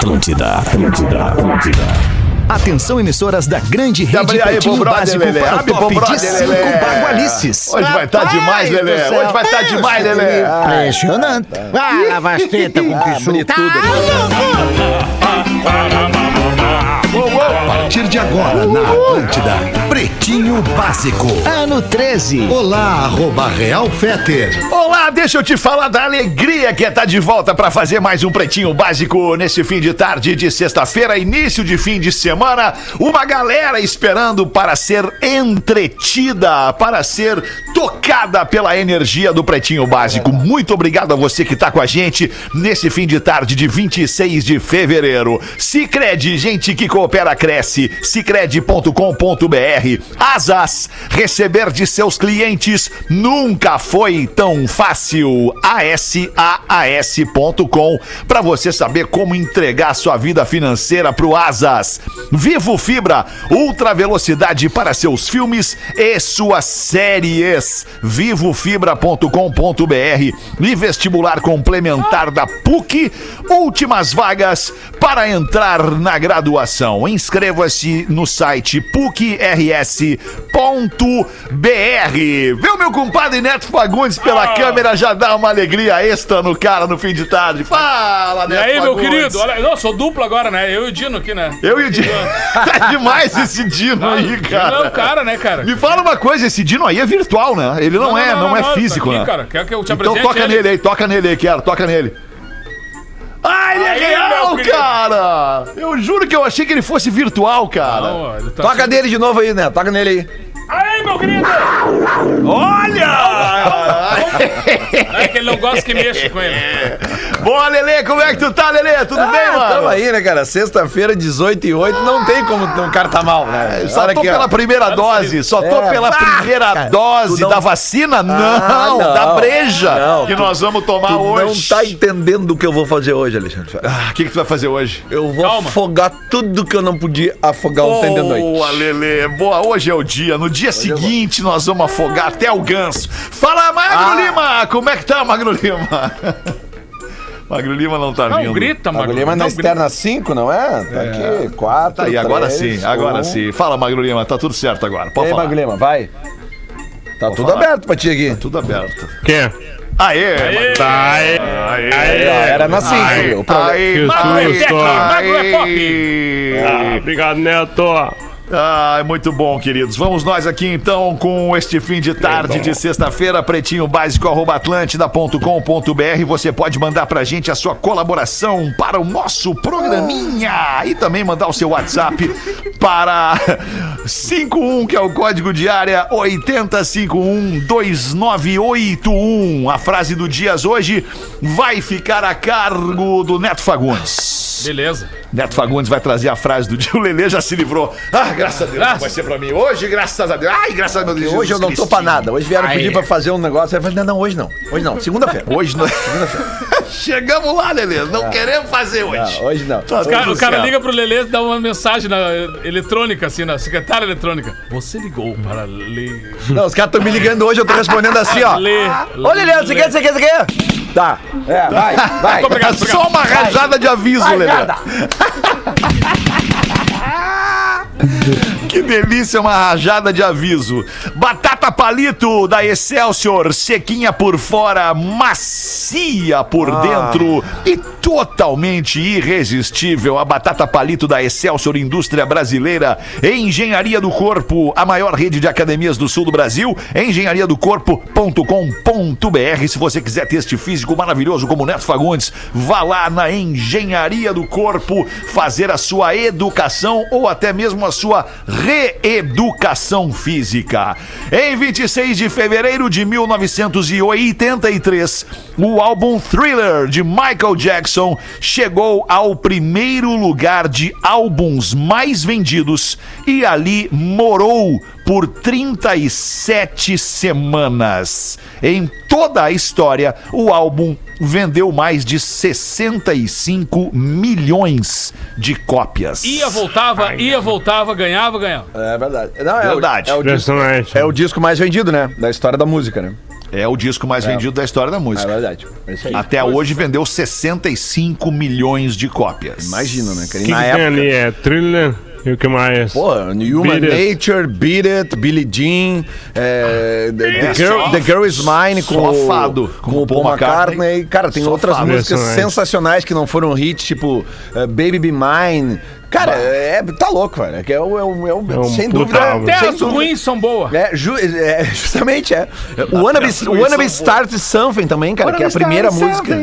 Atlântida, Atlântida, Atlântida. Atenção, emissoras da grande rede Abre aí, Pretinho bom brother, Básico Lelê. para o Abre, bom top de brother, cinco Lelê. bagualices. Hoje vai estar demais, Lelê. Hoje vai estar demais, Lelê. Impressionante. Ah, lava as tetas com que Abrir suco. A partir de agora, na Atlântida, Pretinho Básico. Ano 13. Olá, arroba Real Feter. Olá, deixa eu te falar da alegria que é estar de volta para fazer mais um Pretinho Básico nesse fim de tarde de sexta-feira, início de fim de semana. Uma galera esperando para ser entretida, para ser tocada pela energia do Pretinho Básico. Muito obrigado a você que está com a gente nesse fim de tarde de 26 de fevereiro. Cicred, gente que coopera, cresce. Cicred.com.br. Asas, receber de seus clientes nunca foi tão fácil. ASAAS.com para você saber como entregar sua vida financeira pro Asas. Vivo Fibra, ultra velocidade para seus filmes e suas séries. Vivofibra.com.br e vestibular complementar da PUC. Últimas vagas para entrar na graduação. Inscreva-se no site pucrs.br. Viu, meu compadre Neto Fagundes pela câmera já dá uma alegria extra no cara no fim de tarde. Fala, E Neto aí, meu Fagundes. querido? Olha, não, sou duplo agora, né? Eu e o Dino aqui, né? Eu e o Dino. tá demais esse Dino aí, Dino cara. é o cara, né, cara? Me fala uma coisa, esse Dino aí é virtual, né? Ele não, é, não, é físico, tá aqui, né? cara. Quer que eu te Então toca ele? nele aí, toca nele aí, quero, toca nele. Ah, ele é real, cara! Eu juro que eu achei que ele fosse virtual, cara. Não, ele tá Toca nele de novo aí, né? Toca nele aí. Aí, meu querido! Olha! É que ele não gosta que mexa com ele. Boa, Lelê, como é que tu tá, Lelê? Tudo bem, Ah, mano? tamo aí, né, cara? Sexta-feira, 18 e 8, não tem como o cara tá mal, né? Só tô aqui, ó. pela primeira dose, só tô É. pela Ah, primeira cara, dose tu não- da vacina? Não, Ah, não. da breja Não, que tu- nós vamos tomar Tu hoje. não tá entendendo o que eu vou fazer hoje, Alexandre. Ah, O que, que tu vai fazer hoje? Eu vou Calma. afogar tudo que eu não podia afogar ontem de noite. Boa, Lelê. Boa, hoje é o dia. No dia seguinte nós vamos afogar até o ganso. Fala, Magro Ah. Lima! Como é que tá, Magro Lima? Magro Lima não tá vindo. Não grita, mano. Magro Lima na externa 5, não é? Tá aqui, 4. Tá aí, agora sim, agora sim. Fala, Magro Lima, tá tudo certo agora. E Pode aí, falar. Magro Lima, vai. Tá tudo falar. aberto pra ti aqui. Tudo aberto. Quem? Aê! Aê. Tá aí. Aê! Aí, ó, era na 5. Aê! Aê! Que Aê! susto. Magro é pop. Aê! Ah, obrigado, Neto. Ah, muito bom, queridos. Vamos nós aqui então com este fim de tarde de sexta-feira, pretinho básico atlântida.com.br. Você pode mandar pra gente a sua colaboração para o nosso programinha e também mandar o seu WhatsApp para 51, que é o código de área 80512981. A frase do Dias hoje vai ficar a cargo do Neto Fagundes. Beleza. Neto Fagundes vai trazer a frase do dia. O Lelê já se livrou. Ah, graças a Deus, Graças. vai ser pra mim. Hoje, graças a Deus. Ai, graças a Deus. Jesus Hoje eu não tô Cristinho. pra nada. Hoje vieram Ai. pedir pra fazer um negócio. Eu falei, não, não, hoje não. Hoje não. Segunda-feira. Hoje não. Chegamos lá, Lelê. Não queremos fazer hoje. Não, hoje não. Tá O cara, o cara liga pro Lelê e dá uma mensagem na eletrônica, assim, na secretária eletrônica. Você ligou para ler. Não, os caras estão me ligando hoje, eu tô respondendo assim, ó. Lê. Ô, Lilian, você quer, você quer, você quer? Tá. É, vai, vai. Obrigado, É só uma rajada de aviso, Lelê. やだ。Que delícia, uma rajada de aviso. Batata palito da Excelsior, sequinha por fora, macia por dentro e totalmente irresistível. A batata palito da Excelsior Indústria Brasileira, Engenharia do Corpo, a maior rede de academias do sul do Brasil, engenhariadocorpo.com.br. Se você quiser ter este físico maravilhoso como Neto Fagundes, vá lá na Engenharia do Corpo fazer a sua educação ou até mesmo a sua reeducação física. Em 26 de fevereiro de 1983, o álbum Thriller de Michael Jackson chegou ao primeiro lugar de álbuns mais vendidos e ali morou por 37 semanas. Em toda a história, o álbum vendeu mais de 65 milhões de cópias. Ia, voltava, ia, voltava, ganhava, ganhava. É verdade. Não, é Verdade. O, é, o disco, é o disco mais vendido, né? Da história da música, né? É o disco mais vendido da história da É música. verdade. É isso aí. Até hoje vendeu 65 milhões de cópias. Imagina, né, E que, na que tem época. ali? É thriller e o que mais? Pô, Human Beat It. Nature, Beat It, Billie Jean, é, the, the Girl, The Girl Is Mine com, só o- fado, com o Paul McCartney. Cara, tem Só outras músicas sensacionais que não foram hits, tipo eh, Baby Be Mine. Cara, é, tá louco, velho. É, que é, o, é, o, é, o- É um sem puta dúvida. álbum. Até sem as dúvida. ruins são boas. É, ju- é, justamente, é. O Wanna Be, o Wanna Be Start Something também, cara, que é a primeira música.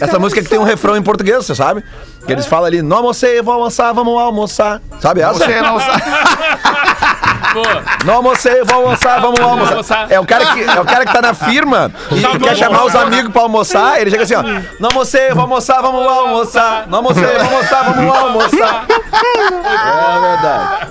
Essa música que tem um refrão em português, você sabe? Que eles falam ali, não almocei, vou almoçar, vamos almoçar. Sabe essa? Você não sabe. Não almocei, vou almoçar, vamos almoçar. almoçar. É o cara que, é o cara que tá na firma e Tá quer chamar os amigos pra almoçar, ele chega assim, ó. Não almocei, vou almoçar, vamos almoçar. Não almocei, vou almoçar, vamos almoçar. É verdade.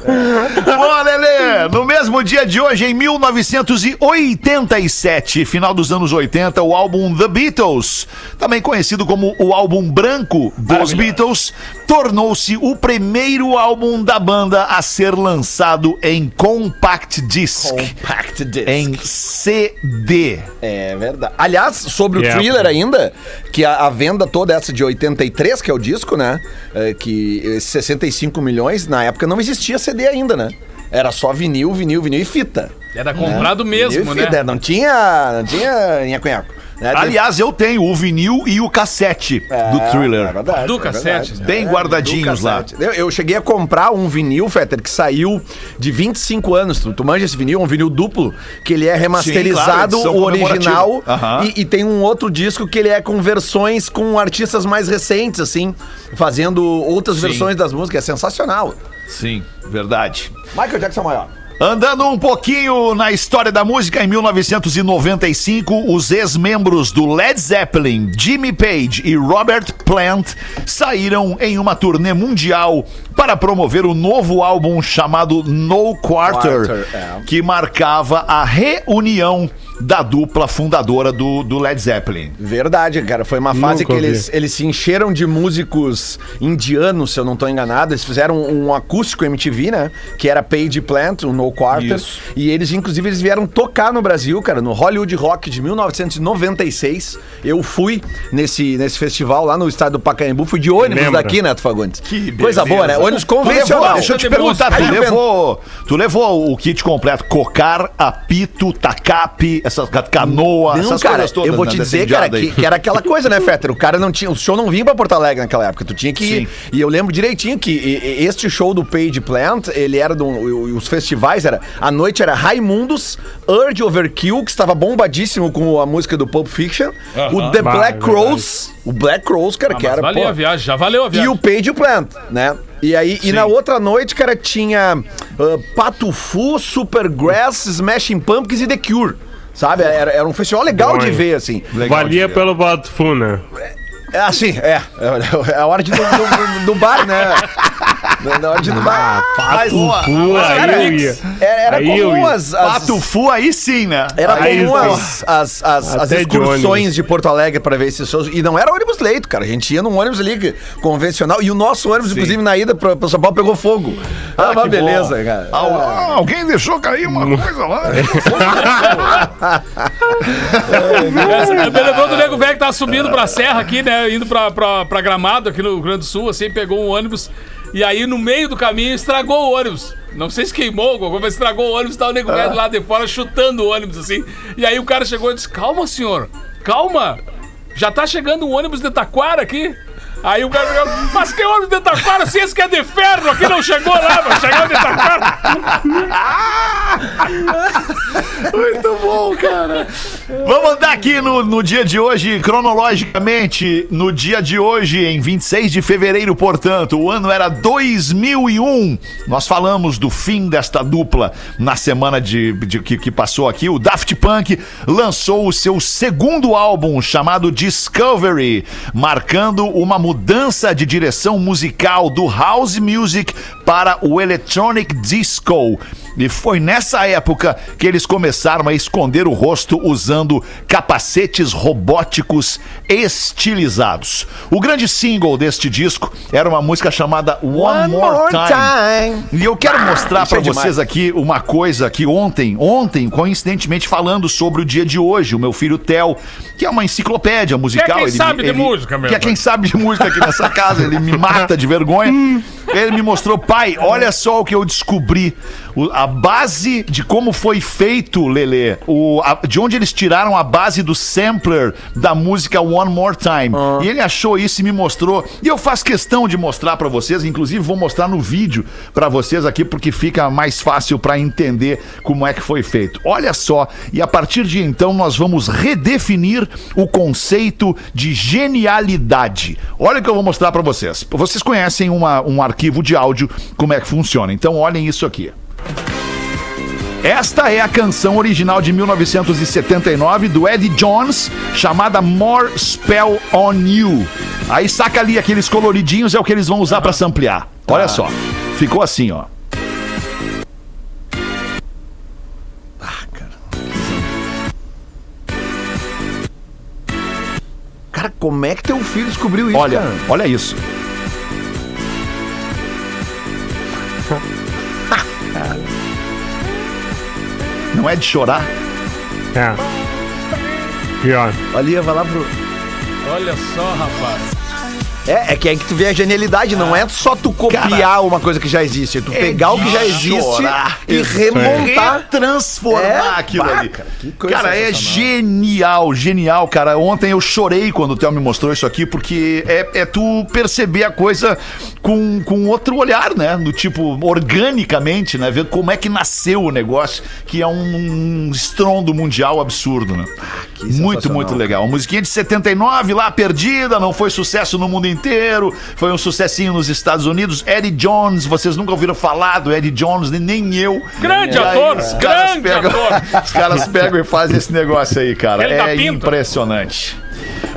Boa, Lelê! No mesmo dia de hoje, em 1987, final dos anos 80, o álbum The Beatles, também conhecido como o álbum branco dos Beatles, tornou-se o primeiro álbum da banda a ser lançado em compact disc. Compact disc. Em CD. É verdade. Aliás, sobre o Yeah. thriller ainda, que a, a venda toda essa de 83, que é o disco, né? é, que esses 65 milhões, na época não existia CD ainda, né? Era só vinil, vinil, vinil e fita. era comprado Vinil mesmo, e né? fita, Não tinha. Não tinha nhaco-nhaco. Né? Aliás, eu tenho o vinil e o cassete É, do é thriller. verdade, Do é cassete. verdade. Bem É, guardadinhos lá. Eu, eu cheguei a comprar um vinil, Fetter, que saiu de 25 anos. Tu, tu manja esse vinil? É um vinil duplo, que ele é remasterizado, Sim, claro, o original. E, e tem um outro disco que ele é com versões com artistas mais recentes, assim, fazendo outras Sim. versões das músicas. É sensacional. Sim, verdade. Michael Jackson é maior. Andando um pouquinho na história da música, em 1995, os ex-membros do Led Zeppelin, Jimmy Page e Robert Plant, saíram em uma turnê mundial para promover o novo álbum chamado No Quarter, Quarter, é. que marcava a reunião da dupla fundadora do, do Led Zeppelin. Verdade, cara. Foi uma fase Nunca que eles, eles se encheram de músicos indianos, se eu não tô enganado. Eles fizeram um acústico MTV, né? Que era Page Plant, um No Quarter. Isso. E eles, inclusive, eles vieram tocar no Brasil, cara, no Hollywood Rock de 1996. Eu fui nesse, nesse festival lá no estádio do Pacaembu. Fui de ônibus Lembra? daqui, Neto Fagundes. Que Coisa beleza. boa, né? Ônibus convencional. deixa eu te perguntar, tu levou, tu levou o kit completo, cocar, apito, tacape, essa ca- canoa, Não, essas cara, coisas todas. eu vou né, te dessa dizer, cara, que, que era aquela coisa, né, Fetter? O cara não tinha. O show não vinha pra Porto Alegre naquela época. Tu tinha que ir. Sim. E eu lembro direitinho que este show do Page Plant, ele era do. e Os festivais era. A noite era Raimundos, Urge Overkill, que estava bombadíssimo com a música do Pulp Fiction. O The Bah, Black é Crows. O Black Crows, cara, Ah, que era. valeu pô, a viagem, já valeu a e viagem. o Page Plant, né? E aí, e na outra noite, cara, tinha ah, Patufu, Supergrass, Smashing Pumpkins e The Cure. Sabe? Era, era um festival legal Bom, de ver, assim. Legal Valia de ver. pelo Botfuna. É assim, é. É a hora de, do, do, do bar, né? Na hora de ir no bar. Mas, Pô, mas, cara, aí eu ia. Era, era Aí eu comum ia. as, as, Patufu aí sim, né? era Aí comum sim. as, as, as, as de excursões ônibus. de Porto Alegre pra ver esses shows. E não era ônibus leito, cara. A gente ia num ônibus ali convencional. E o nosso ônibus, inclusive, na ida pra, pra São Paulo, pegou fogo. Ah, uma que beleza, bom. cara. Ah, alguém deixou cair uma coisa lá. Me lembrou do nego velho que tava subindo pra serra aqui, né? Indo pra, pra, pra Gramado, aqui no Rio Grande do Sul, assim, pegou um ônibus. E aí, no meio do caminho, estragou o ônibus. Não sei se queimou alguma coisa, mas estragou o ônibus. Tava o nego velho do lado de fora chutando o ônibus, assim. E aí o cara chegou e disse: Calma, senhor, calma. Já tá chegando um ônibus de Taquara aqui. Aí o chegou, mas que ônibus de Taquara? Se esse que é de ferro aqui não chegou lá, mas chegou de Taquara. Muito bom, cara. Vamos andar aqui no, no dia de hoje, cronologicamente, no dia de hoje, em 26 de fevereiro, portanto, o ano era 2001. Nós falamos do fim desta dupla na semana de, de- que, que passou aqui. O Daft Punk lançou o seu segundo álbum, chamado Discovery, marcando uma mudança de direção musical do house music para o electronic disco. E foi nessa época que eles começaram a esconder o rosto usando capacetes robóticos estilizados. O grande single deste disco era uma música chamada One, More, Time. E eu quero mostrar isso é pra vocês aqui uma coisa que ontem, ontem, coincidentemente falando sobre o dia de hoje, o meu filho Theo, que é uma enciclopédia musical. quem sabe de música mesmo. Que é quem sabe de música aqui nessa casa, ele me mata de vergonha. Ele me mostrou, pai, olha só o que eu descobri. O- a base de como foi feito, Lele, o, a- de onde eles tiraram a base do sampler da música One More Time. E ele achou isso e me mostrou. E eu faço questão de mostrar pra vocês, inclusive vou mostrar no vídeo pra vocês aqui, porque fica mais fácil pra entender como é que foi feito. Olha só, e a partir de então nós vamos redefinir o conceito de genialidade. Olha o que eu vou mostrar pra vocês. Vocês conhecem uma- um arquivo de áudio, como é que funciona. Então olhem isso aqui. Esta é a canção original de 1979 do Eddie Jones, chamada More Spell on You. Aí saca ali aqueles coloridinhos, é o que eles vão usar pra samplear. Olha só. Ficou assim, ó. Cara, como é que teu filho descobriu isso, Olha, cara? olha isso. Não é de chorar? É. Pior. Ali, vai lá pro... Olha só, rapaz. É, é que é que tu vê a genialidade, não é só tu copiar uma coisa que já existe, é tu pegar o que já existe e remontar. transformar É, aquilo ali. cara, que coisa Cara, é genial, genial, cara. Ontem eu chorei quando o Theo me mostrou isso aqui, porque é, é tu perceber a coisa com, com outro olhar, né? No tipo, organicamente, né? Ver como é que nasceu o negócio, que é um, um estrondo mundial absurdo, né? muito, sensacional, muito legal. Musiquinha de 79 lá, perdida, não foi sucesso no mundo inteiro, foi um sucessinho nos Estados Unidos. Eddie Jones, vocês nunca ouviram falar do Eddie Jones, nem- eu. Grande aí, ator, os grande pegam- ator. Os caras pegam e fazem esse negócio aí, cara. Ele É impressionante.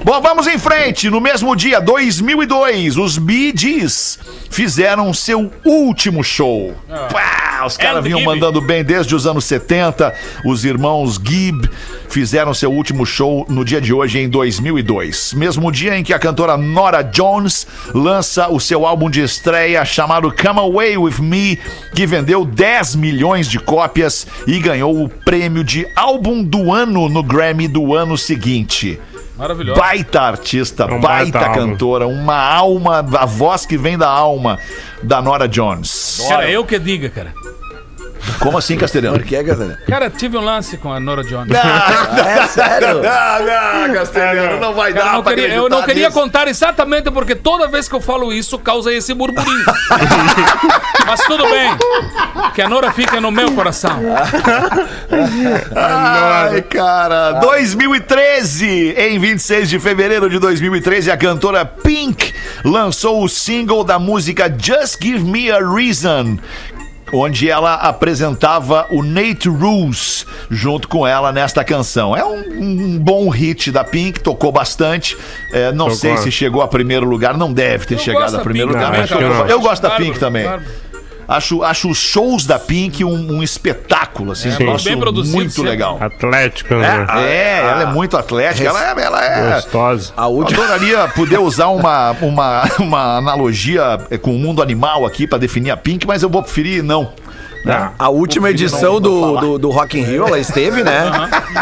Bom, vamos em frente. No mesmo dia, 2002, os Bee Gees fizeram seu último show. Pá, os caras vinham mandando bem desde os anos 70. Os irmãos Gibb fizeram seu último show no dia de hoje, em 2002. Mesmo dia em que a cantora Nora Jones lança o seu álbum de estreia chamado Come Away With Me, que vendeu 10 milhões de cópias e ganhou o prêmio de álbum do ano no Grammy do ano seguinte. Maravilhoso. Baita artista, um baita, baita cantora, uma alma, a voz que vem da alma da Nora Jones. Cara, eu que diga, cara. Como assim, Castelhano? Por que, Gazela? Cara, tive um lance com a Nora Jones. É sério? Ah, não, Castelhano, não vai Cara, dar eu não pra queria, eu não queria nisso. contar exatamente porque toda vez que eu falo isso causa esse burburinho. Mas tudo bem. Que a Nora fica no meu coração. Ai, cara. 2013, em 26 de fevereiro de 2013, a cantora Pink lançou o single da música Just Give Me a Reason. Onde ela apresentava o Nate Rules junto com ela nesta canção. É um, um bom hit da Pink, tocou bastante. É, não Tocou. sei se chegou a primeiro lugar, não deve ter Eu chegado a primeiro Pink lugar. cara. eu, eu gosto da Pink também. bárbaro. Acho, acho os shows da Pink um, um espetáculo, assim. Sim. Acho Bem produzido muito sempre. legal. Atlético, né? É, ela é muito atlética, ela é. Ela é Gostosa. A eu última. adoraria poder usar uma, uma, uma analogia eh, com o mundo animal aqui pra definir a Pink, mas eu vou preferir não. Ah, A última edição do, do, do Rock in Rio, ela esteve, né?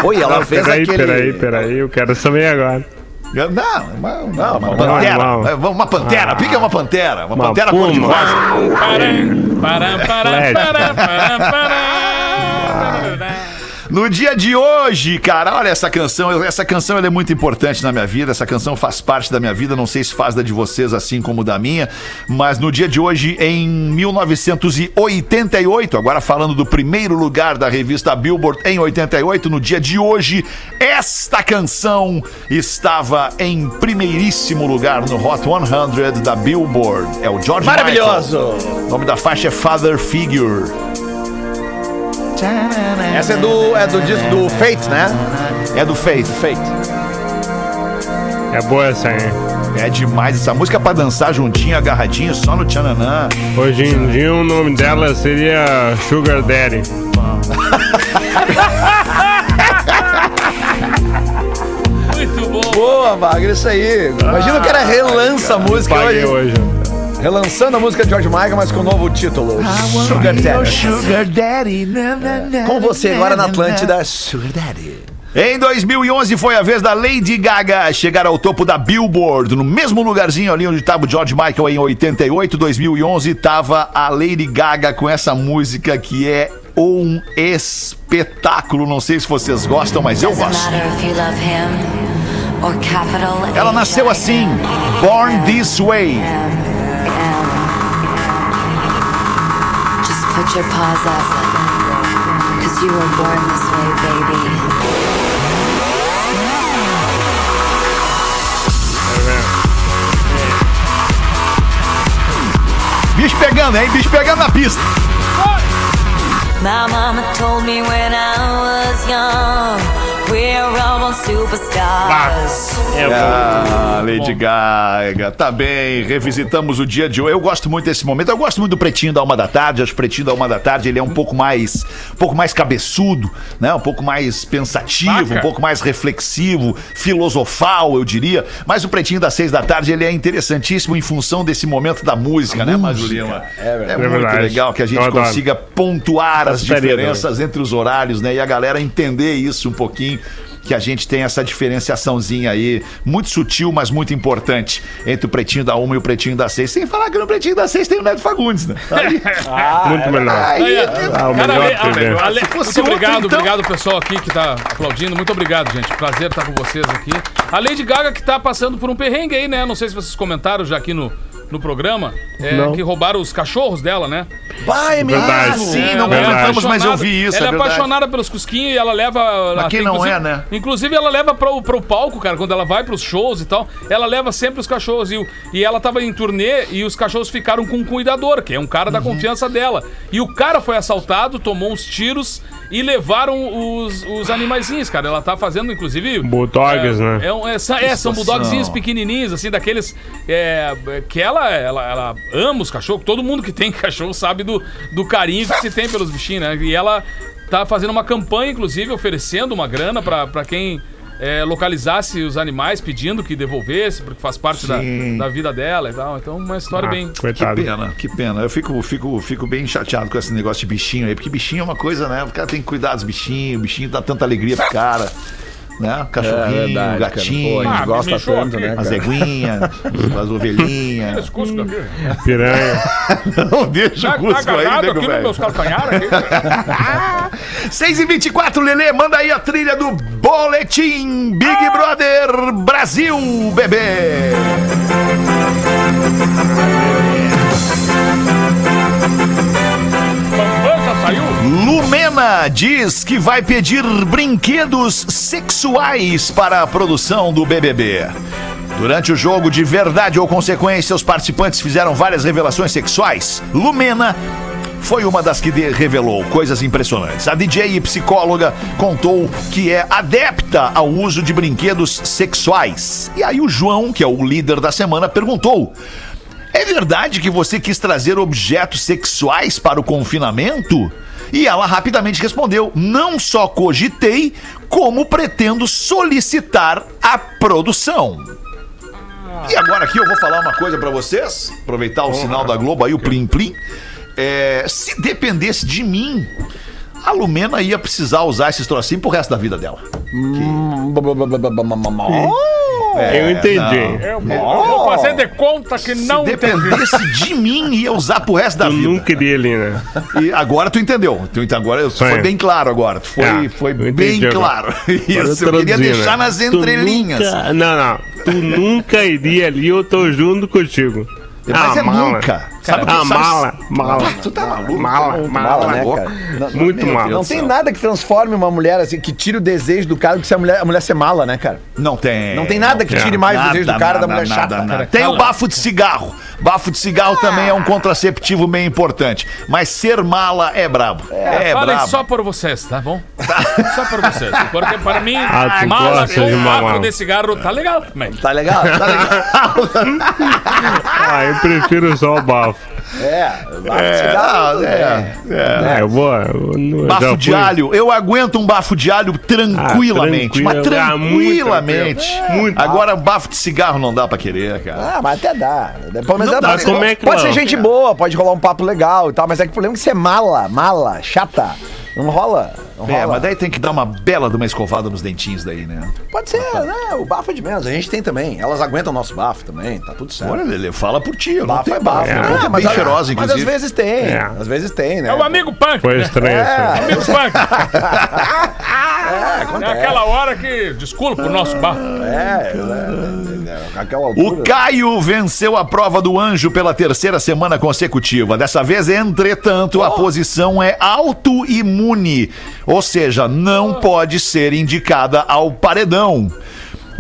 Oi, ela não, fez peraí, aquele... peraí, peraí. Eu quero saber agora. Não, uma, uma, uma não, pantera. não. É, Uma pantera. Pink é uma pantera. Uma, Uma pantera puma. cor-de-rosa. Param, param, param, Atlético. param, param, param. No dia de hoje, cara, olha essa canção. Essa canção é muito importante na minha vida. Essa canção faz parte da minha vida. Não sei se faz da de vocês assim como da minha. Mas no dia de hoje, em 1988, agora falando do primeiro lugar da revista Billboard em 88, no dia de hoje, esta canção estava em primeiríssimo lugar no Hot 100 da Billboard. É o George Maravilhoso! Michael. O nome da faixa é Father Figure. Essa é do, é do disco do Fate, né? É do Faith. Fate. É boa essa aí. É demais essa música pra dançar juntinho, agarradinho, só no tchananã. Hoje em dia o nome dela seria Sugar Daddy. Muito bom. Boa, Wagner, isso aí. Imagina o cara relança a música hoje. hoje. Relançando a música de George Michael, mas com um novo título. Sugar Daddy. Sugar Daddy. na, na, na, Com você agora na na, na. Atlântida, Sugar Daddy. Em 2011 foi a vez da Lady Gaga chegar ao topo da Billboard, no mesmo lugarzinho ali onde estava o George Michael em 88, 2011 estava a Lady Gaga com essa música que é um espetáculo. Não sei se vocês gostam, mas eu gosto. Ela nasceu assim, Born This Way. Put your paws up. Cause you were born this way, baby. Bicho pegando, hein? Bicho pegando na pista. My mama told me when I was young, we're all born superstars. É bom. Ah, Lady Gaga, tá bem, revisitamos o dia de hoje. Eu gosto muito desse momento, eu gosto muito do Pretinho da Uma da Tarde, acho que o Pretinho da Uma da Tarde ele é um pouco mais, um pouco mais cabeçudo, né? Um pouco mais pensativo, Vaca. um pouco mais reflexivo, filosofal, eu diria. Mas o Pretinho das Seis da Tarde ele é interessantíssimo em função desse momento da música, né, Márcio Lima? É, muito verdade. legal que a gente consiga pontuar as diferenças entre os horários, né? E a galera entender isso um pouquinho. Que a gente tem essa diferenciaçãozinha aí, muito sutil, mas muito importante, entre o pretinho da uma e o pretinho da seis. Sem falar que no pretinho da seis tem o Neto Fagundes, né? Aí, Muito melhor. aí, Aí, Ah, o Cara, melhor Ale- Ale-. Ale- fosse muito outro, obrigado, então- obrigado pessoal aqui que tá aplaudindo. Muito obrigado, gente. Prazer estar com vocês aqui. A Lady Gaga que tá passando por um perrengue aí, né? Não sei se vocês comentaram já aqui no, no programa. é, que roubaram os cachorros dela, né? Vai, meu Verdade. sim, É, não ela é comentamos, mas eu apaixonada- vi isso, Ela é é, verdade. apaixonada pelos cusquinhos e ela leva. Quem até, não inclusive- é, né? Inclusive, ela leva pro, pro palco, cara, quando ela vai pros shows e tal. Ela leva sempre os cachorros. E, o- e ela tava em turnê e os cachorros ficaram com um cuidador, que é um cara Uhum. da confiança dela. E o cara foi assaltado, tomou uns tiros e levaram os, os animaizinhos, cara. Ela tá fazendo, inclusive. Bulldogs, é, né? É, um- é, é, são bulldogzinhos pequenininhos, assim, daqueles. é, que ela, ela, ela ama os cachorros. Todo mundo que tem cachorro sabe do, do carinho que se tem pelos bichinhos, né? E ela tá fazendo uma campanha, inclusive, oferecendo uma grana pra quem. É, localizasse os animais, pedindo que devolvesse, porque faz parte da, da vida dela e tal. Então, uma história Ah, bem. Que coitado. pena, que pena. Eu fico, fico, fico bem chateado com esse negócio de bichinho aí, porque bichinho é uma coisa, né? O cara tem que cuidar dos bichinhos, o bichinho dá tanta alegria pro cara, né? Cachorrinho, verdade, cara. gatinho, Pô, a gente Ah, gosta tanto, aqui. né, as cara? eguinhas, as ovelhinhas. Piranha. Não deixa Tá, o Cusco tá aí, agarrado nego aqui nos velho. meus calcanhares. aqui. 6 e 24 Lelê, manda aí a trilha do Boletim Big Brother Brasil, bebê. Lumena diz que vai pedir brinquedos sexuais para a produção do BBB. Durante o jogo de verdade ou consequência, os participantes fizeram várias revelações sexuais. Lumena foi uma das que revelou coisas impressionantes. A DJ e psicóloga contou que é adepta ao uso de brinquedos sexuais. E aí o João, que é o líder da semana, perguntou: é verdade que você quis trazer objetos sexuais para o confinamento? E ela rapidamente respondeu: Não só cogitei, como pretendo solicitar a produção. E agora aqui eu vou falar uma coisa pra vocês, aproveitar o sinal da Globo aí, o Plim Plim. É, se dependesse de mim, a Lumena ia precisar usar esses trocinhos pro resto da vida dela. É, Eu entendi. não. Eu vou, eu fazer de conta que não Se entendi. dependesse de mim, ia usar pro resto da Eu vida. nunca iria ali, né? E agora tu entendeu. Tu, agora Foi. foi bem claro agora. Foi, Ah, foi eu bem claro. Isso, eu queria traduzir, deixar né? nas entrelinhas. nunca- Não, não. Tu nunca iria ali, eu tô junto contigo. Mas Ah, é nunca. O que Ah, sabe- mala, mala. Tu tá maluco? Mala, Mala, mala. né, boca. cara? Não, Muito não, mala. Não tem nada que transforme uma mulher assim, que tire o desejo do cara do que se a mulher, a mulher ser mala, né, cara? Não tem. Não tem nada que tire mais o Nada, desejo do cara da nada, mulher nada, chata, nada. cara. Tem o bafo de cigarro. Bafo de cigarro também é um contraceptivo bem importante. Mas ser mala é brabo. É, Falem brabo. só por vocês, tá bom? Só por vocês. Porque para mim, Ah, mala com bafo de cigarro tá legal também. Tá legal? Tá legal. Ah, eu prefiro só o bafo. É, vai É, cigarro, tudo é, bem. É, eu vou. eu não- Bafo de alho, eu aguento um bafo de alho tranquilamente, Ah, mas tranquilo. Ah, muito tranquilamente. Muito. Agora, bafo de cigarro não dá pra querer, cara. Ah, mas até dá. Pelo menos Não é dá, pode, como é que pode não? ser gente boa, pode rolar um papo legal e tal, mas é que o problema é que você é mala, mala, chata. Não rola. Não É, rola. mas daí tem que dar uma bela de uma escovada nos dentinhos daí, né? Pode ser, né? O bafo é de menos. A gente tem também. Elas aguentam o nosso bafo também, tá tudo certo. Olha, Lele, fala por ti. Eu não Bafo tenho é bafo. É, É, bem a- cheirosa, Mas inclusive. às vezes tem. É. Às vezes tem, né? É o amigo punk. Foi né? estranho isso. É. Amigo punk. É, É acontece. aquela hora que. Desculpa o nosso bafo. É, é, é, é, aquela O altura. Caio venceu a prova do anjo pela terceira semana consecutiva. Dessa vez, entretanto, a posição é autoimune, ou seja, não pode ser indicada ao paredão.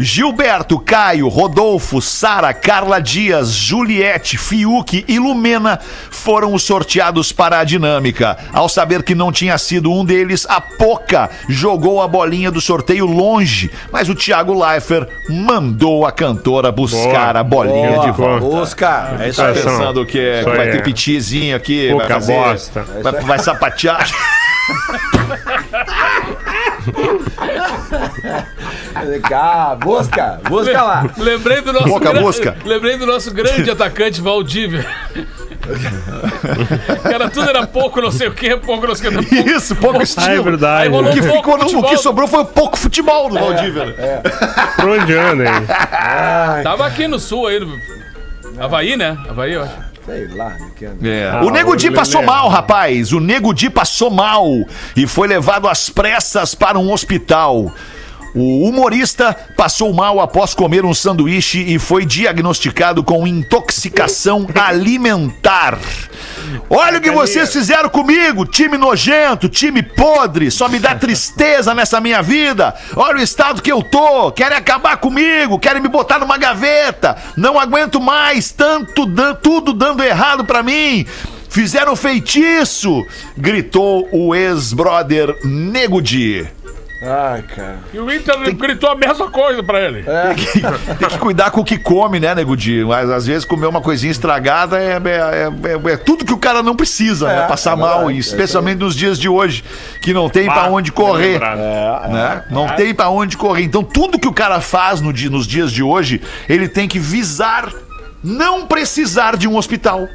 Gilberto, Caio, Rodolfo, Sara, Carla Dias, Juliette, Fiuk e Lumena foram os sorteados para a dinâmica. Ao saber que não tinha sido um deles, a Poca jogou a bolinha do sorteio longe, mas o Thiago Leifert mandou a cantora buscar Boa. a bolinha Boa, de volta. Busca. É isso Tá aí. Pensando que é- Isso vai aí ter é. pitizinho aqui, Pouca vai fazer, bosta. vai, vai sapatear. Cá, busca. Busca lá. Lembrei do nosso. Boca gran- mosca. Lembrei do nosso grande atacante Valdívia. Cara, tudo era pouco, não sei o que, pouco, não sei o que. Isso, pouco Ah, é estilo. verdade. Aí né? O que, pouco ficou no- o que sobrou foi o pouco futebol do Valdívia. Por onde anda aí? Tava aqui no sul aí. No... Havaí, né? Havaí, eu acho. Sei lá. ano. É. Ah, o Nego Di passou mal, rapaz. O Nego Di passou mal e foi levado às pressas para um hospital. O humorista passou mal após comer um sanduíche e foi diagnosticado com intoxicação alimentar. Olha o que vocês fizeram comigo, time nojento, time podre, só me dá tristeza nessa minha vida. Olha o estado que eu tô, querem acabar comigo, querem me botar numa gaveta. Não aguento mais, tanto dan- tudo dando errado pra mim. Fizeram feitiço, gritou o ex-brother Nego Di. Ai, cara. E o Inter gritou a mesma coisa pra ele. Tem que cuidar com o que come, né, Nego Di? Mas às vezes comer uma coisinha estragada é, é- é- é tudo que o cara não precisa, né? É, Passar é mal, verdade, e especialmente nos dias de hoje, que não tem pra Ah, onde correr. né? Não tem pra onde correr. Então, tudo que o cara faz no dia- nos dias de hoje, ele tem que visar não precisar de um hospital.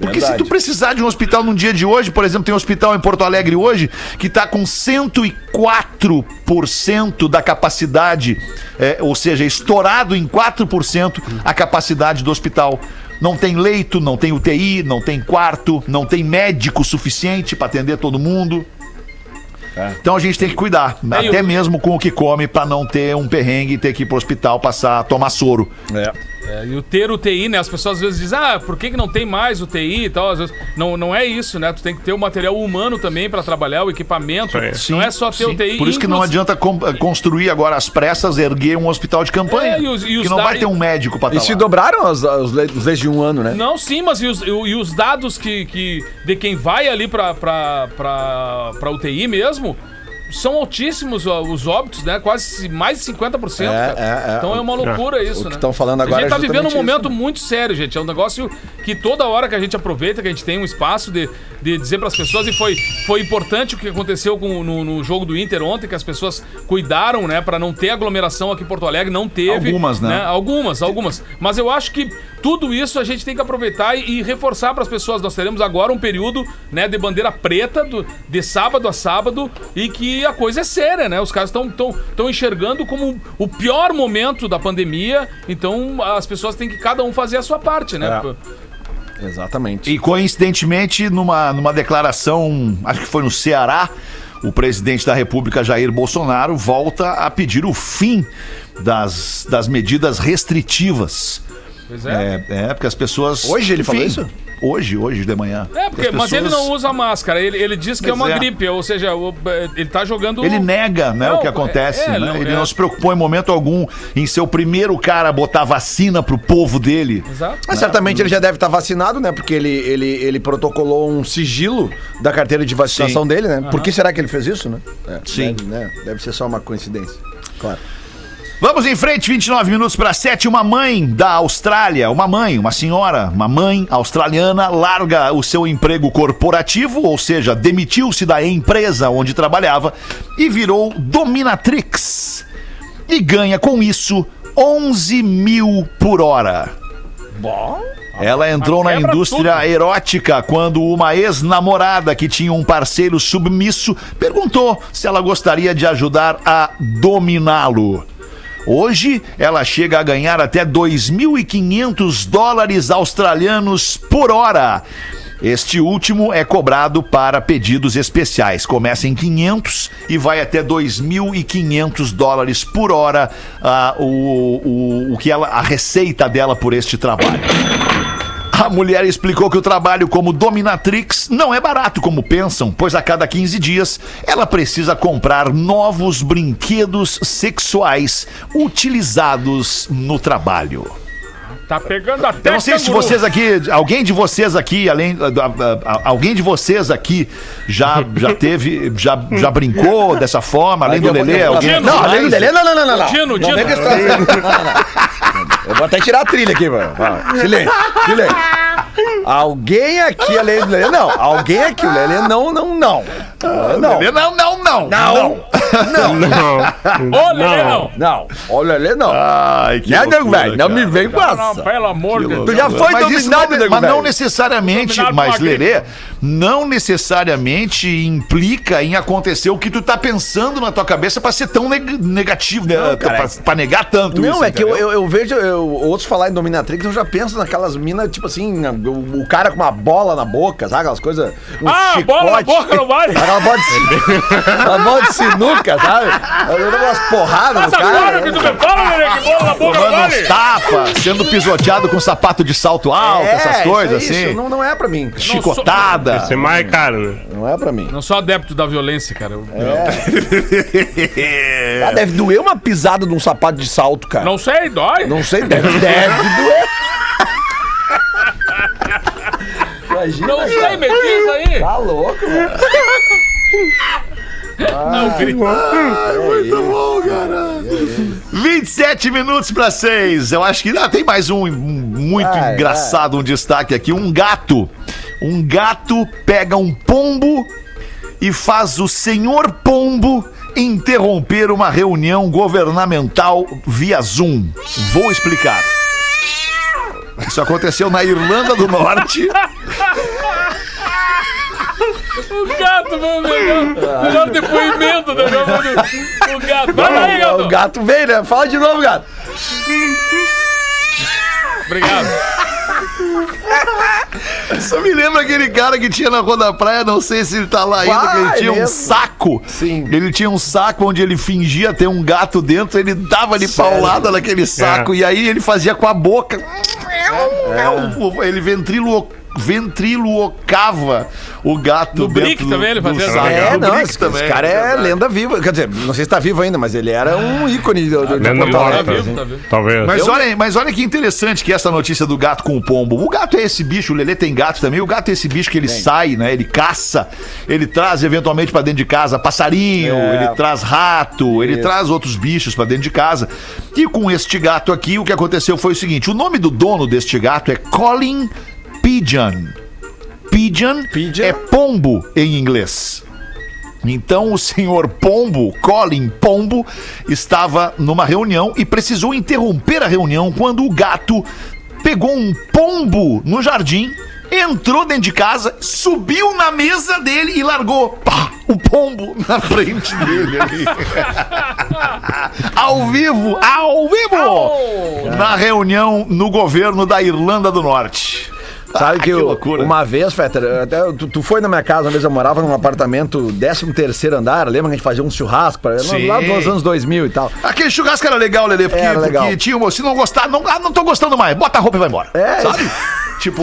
Porque se Verdade. tu precisar de um hospital num dia de hoje, por exemplo, tem um hospital em Porto Alegre hoje que tá com 104% da capacidade, é, ou seja, estourado em 4% a capacidade do hospital. Não tem leito, não tem UTI, não tem quarto, não tem médico suficiente para atender todo mundo. Então a gente tem que cuidar, É, até o- mesmo com o que come, para não ter um perrengue e ter que ir pro hospital passar, tomar soro. É, e o ter UTI, né? As pessoas às vezes dizem, ah, por que, que não tem mais UTI e tal? Às vezes, não, não é isso, né? Tu tem que ter o material humano também pra trabalhar, o equipamento. Não Sim, é só ter sim. UTI. Por isso que não adianta com- construir agora às pressas, erguer um hospital de campanha. É, e os- e os que não da- vai ter um médico pra E estar se dobraram os, os, le- os leis de um ano, né? Não, sim, mas e os, e os dados que, que de quem vai ali pra UTI mesmo são altíssimos ó, os óbitos, né? Quase mais de 50%. É, cara. é, é. Então é uma loucura isso, o que né? tão falando agora A gente é tá vivendo um momento isso, muito sério, gente. É um negócio que toda hora que a gente aproveita, que a gente tem um espaço de, de dizer pras pessoas, e foi, foi importante o que aconteceu com, no, no jogo do Inter ontem, que as pessoas cuidaram, né, Pra não ter aglomeração aqui em Porto Alegre, não teve. Algumas, né? Algumas, algumas. Mas eu acho que tudo isso a gente tem que aproveitar e, e reforçar para as pessoas. Nós teremos agora um período né, de bandeira preta, do, de sábado a sábado, e que a coisa é séria, né? Os caras estão tão, tão enxergando como o pior momento da pandemia. Então as pessoas têm que cada um fazer a sua parte, né? É. Exatamente. E coincidentemente, numa, numa declaração, acho que foi no Ceará, o presidente da República, Jair Bolsonaro, volta a pedir o fim das, das medidas restritivas. Pois é. É, é, porque as pessoas. Hoje ele falou isso? Hoje, hoje de manhã. É, porque, As mas ele pessoas- não usa máscara. Ele, ele diz que é Pois uma é. gripe, ou seja, o- ele tá jogando. Ele nega né, Não, o que acontece. é, né? não, ele é. não se preocupou em momento algum em ser o primeiro cara a botar vacina pro povo dele. Exato. Mas certamente ele já deve estar vacinado, né? Porque ele, ele, ele protocolou um sigilo da carteira de vacinação Sim. dele, né? Por que será que ele fez isso, né? É, Sim. Deve, né? deve ser só uma coincidência. Claro. Vamos em frente, 29 minutos para 7. Uma mãe da Austrália, uma mãe, uma senhora, uma mãe australiana, larga o seu emprego corporativo, ou seja, demitiu-se da empresa onde trabalhava e virou dominatrix. E ganha com isso 11 mil por hora. Ela entrou na indústria tudo. erótica quando uma ex-namorada que tinha um parceiro submisso perguntou se ela gostaria de ajudar a dominá-lo. Hoje, ela chega a ganhar até 2.500 dólares australianos por hora. Este último é cobrado para pedidos especiais. Começa em 500 e vai até 2.500 dólares por hora ah, o, o, o que ela, a receita dela por este trabalho. A mulher explicou que o trabalho como dominatrix não é barato como pensam, pois a cada 15 dias ela precisa comprar novos brinquedos sexuais utilizados no trabalho. Tá pegando até. Eu não sei se vocês aqui, alguém de vocês aqui, além, a- a- a- alguém de vocês aqui já, já teve, já, já brincou dessa forma, além do Lelê, alguém Dino, Não, além do Lelê, não, não, não, não. não. Dino, Não Dino. Não, não, não. Eu vou até tirar a trilha aqui, mano. Silêncio, silêncio. Alguém aqui, além do Lelê, não. Alguém aqui, o Lelê, não, não, não. Não. Lelê, não, não, não. Não. Não. Não. Ô, Lelê, não. Não. Ó, o Lelê, não. Ai, que Não, loucura, velho. Não cara. me vem com Não, essa. pelo amor de Deus. Tu já foi mas isso não, dominado, nego mas não necessariamente, Dominado mas. Lelê, não necessariamente implica em acontecer o que tu tá pensando na tua cabeça pra ser tão neg- negativo, né? cara, pra, pra negar tanto Não, isso, é que eu, entendeu? eu, eu vejo eu, outros falar em Dominatrix, eu já penso naquelas minas, tipo assim, o, o cara com uma bola na boca, sabe? Aquelas coisas. Um Ah, bola na boca não vale. Aquela bola de, aquela bola de sinuca, sabe? Eu dou umas porradas no Mas agora cara. que tu me fala, Lelê, que bola na boca não vale. uns tapas, sendo pisoteado com sapato de salto alto, essas isso coisas é isso, assim. Não, não é pra mim. Chicotada. Isso é mais caro, né? Não é pra mim. Não sou adepto da violência, cara. Eu- Ah, deve doer uma pisada de um sapato de salto, cara. Não sei, dói. Não sei, deve, deve doer. Imagina, Não sei, me diz aí. Tá louco, mano. Não, grita. Muito bom, cara. 27 minutos para 6. Eu acho que ah, tem mais um, um muito Vai, engraçado, um destaque aqui. Um gato. Um gato pega um pombo e faz o senhor pombo interromper uma reunião governamental via Zoom. Vou explicar. Isso aconteceu na Irlanda do Norte. O gato, meu melhor, melhor depoimento da minha mãe. O gato. Vai aí, gato. O gato veio, né? Fala de novo, gato. Obrigado. Só me lembra aquele cara que tinha na Rua da Praia, não sei se ele tá lá ainda, que ele tinha um saco. Sim. Ele tinha um saco onde ele fingia ter um gato dentro, ele dava ali paulada naquele saco e aí ele fazia com a boca. Ele ventrilo ventriloquava o gato No dentro Brick também ele fazia saco. É, não, Brick esse, esse cara é verdade. lenda viva. Quer dizer, não sei se tá vivo ainda, mas ele era um ícone do, do, de Lenda Porto. Alegre. Tá vivo, tá vivo. Talvez. Mas olha, mas olha que interessante que essa notícia do gato com o pombo. O gato é esse bicho, o Lelê tem gato também. O gato é esse bicho que ele sai, né? Ele caça, ele traz eventualmente pra dentro de casa passarinho, É. ele traz rato, ele traz outros bichos pra dentro de casa. E com este gato aqui, o que aconteceu foi o seguinte: o nome do dono deste gato é Colin Pigeon. Pigeon, Pigeon. é pombo em inglês. Então o senhor Pombo, Colin Pombo, estava numa reunião e precisou interromper a reunião quando o gato pegou um pombo no jardim, entrou dentro de casa, subiu na mesa dele e largou pá, o pombo na frente dele ali. ao vivo, ao vivo! Na reunião no governo da Irlanda do Norte. Sabe Ah, que, que eu- loucura. uma vez, Fetter, até, tu, tu foi na minha casa, uma vez eu morava num apartamento 13 terceiro andar, lembra que a gente fazia um churrasco pra, Sim. lá dos anos 2000 e tal. Aquele churrasco era legal, Lelê, porque, Era legal. porque tinha um. Se não gostar, não, ah, não tô gostando mais, bota a roupa e vai embora. É. Sabe? Tipo.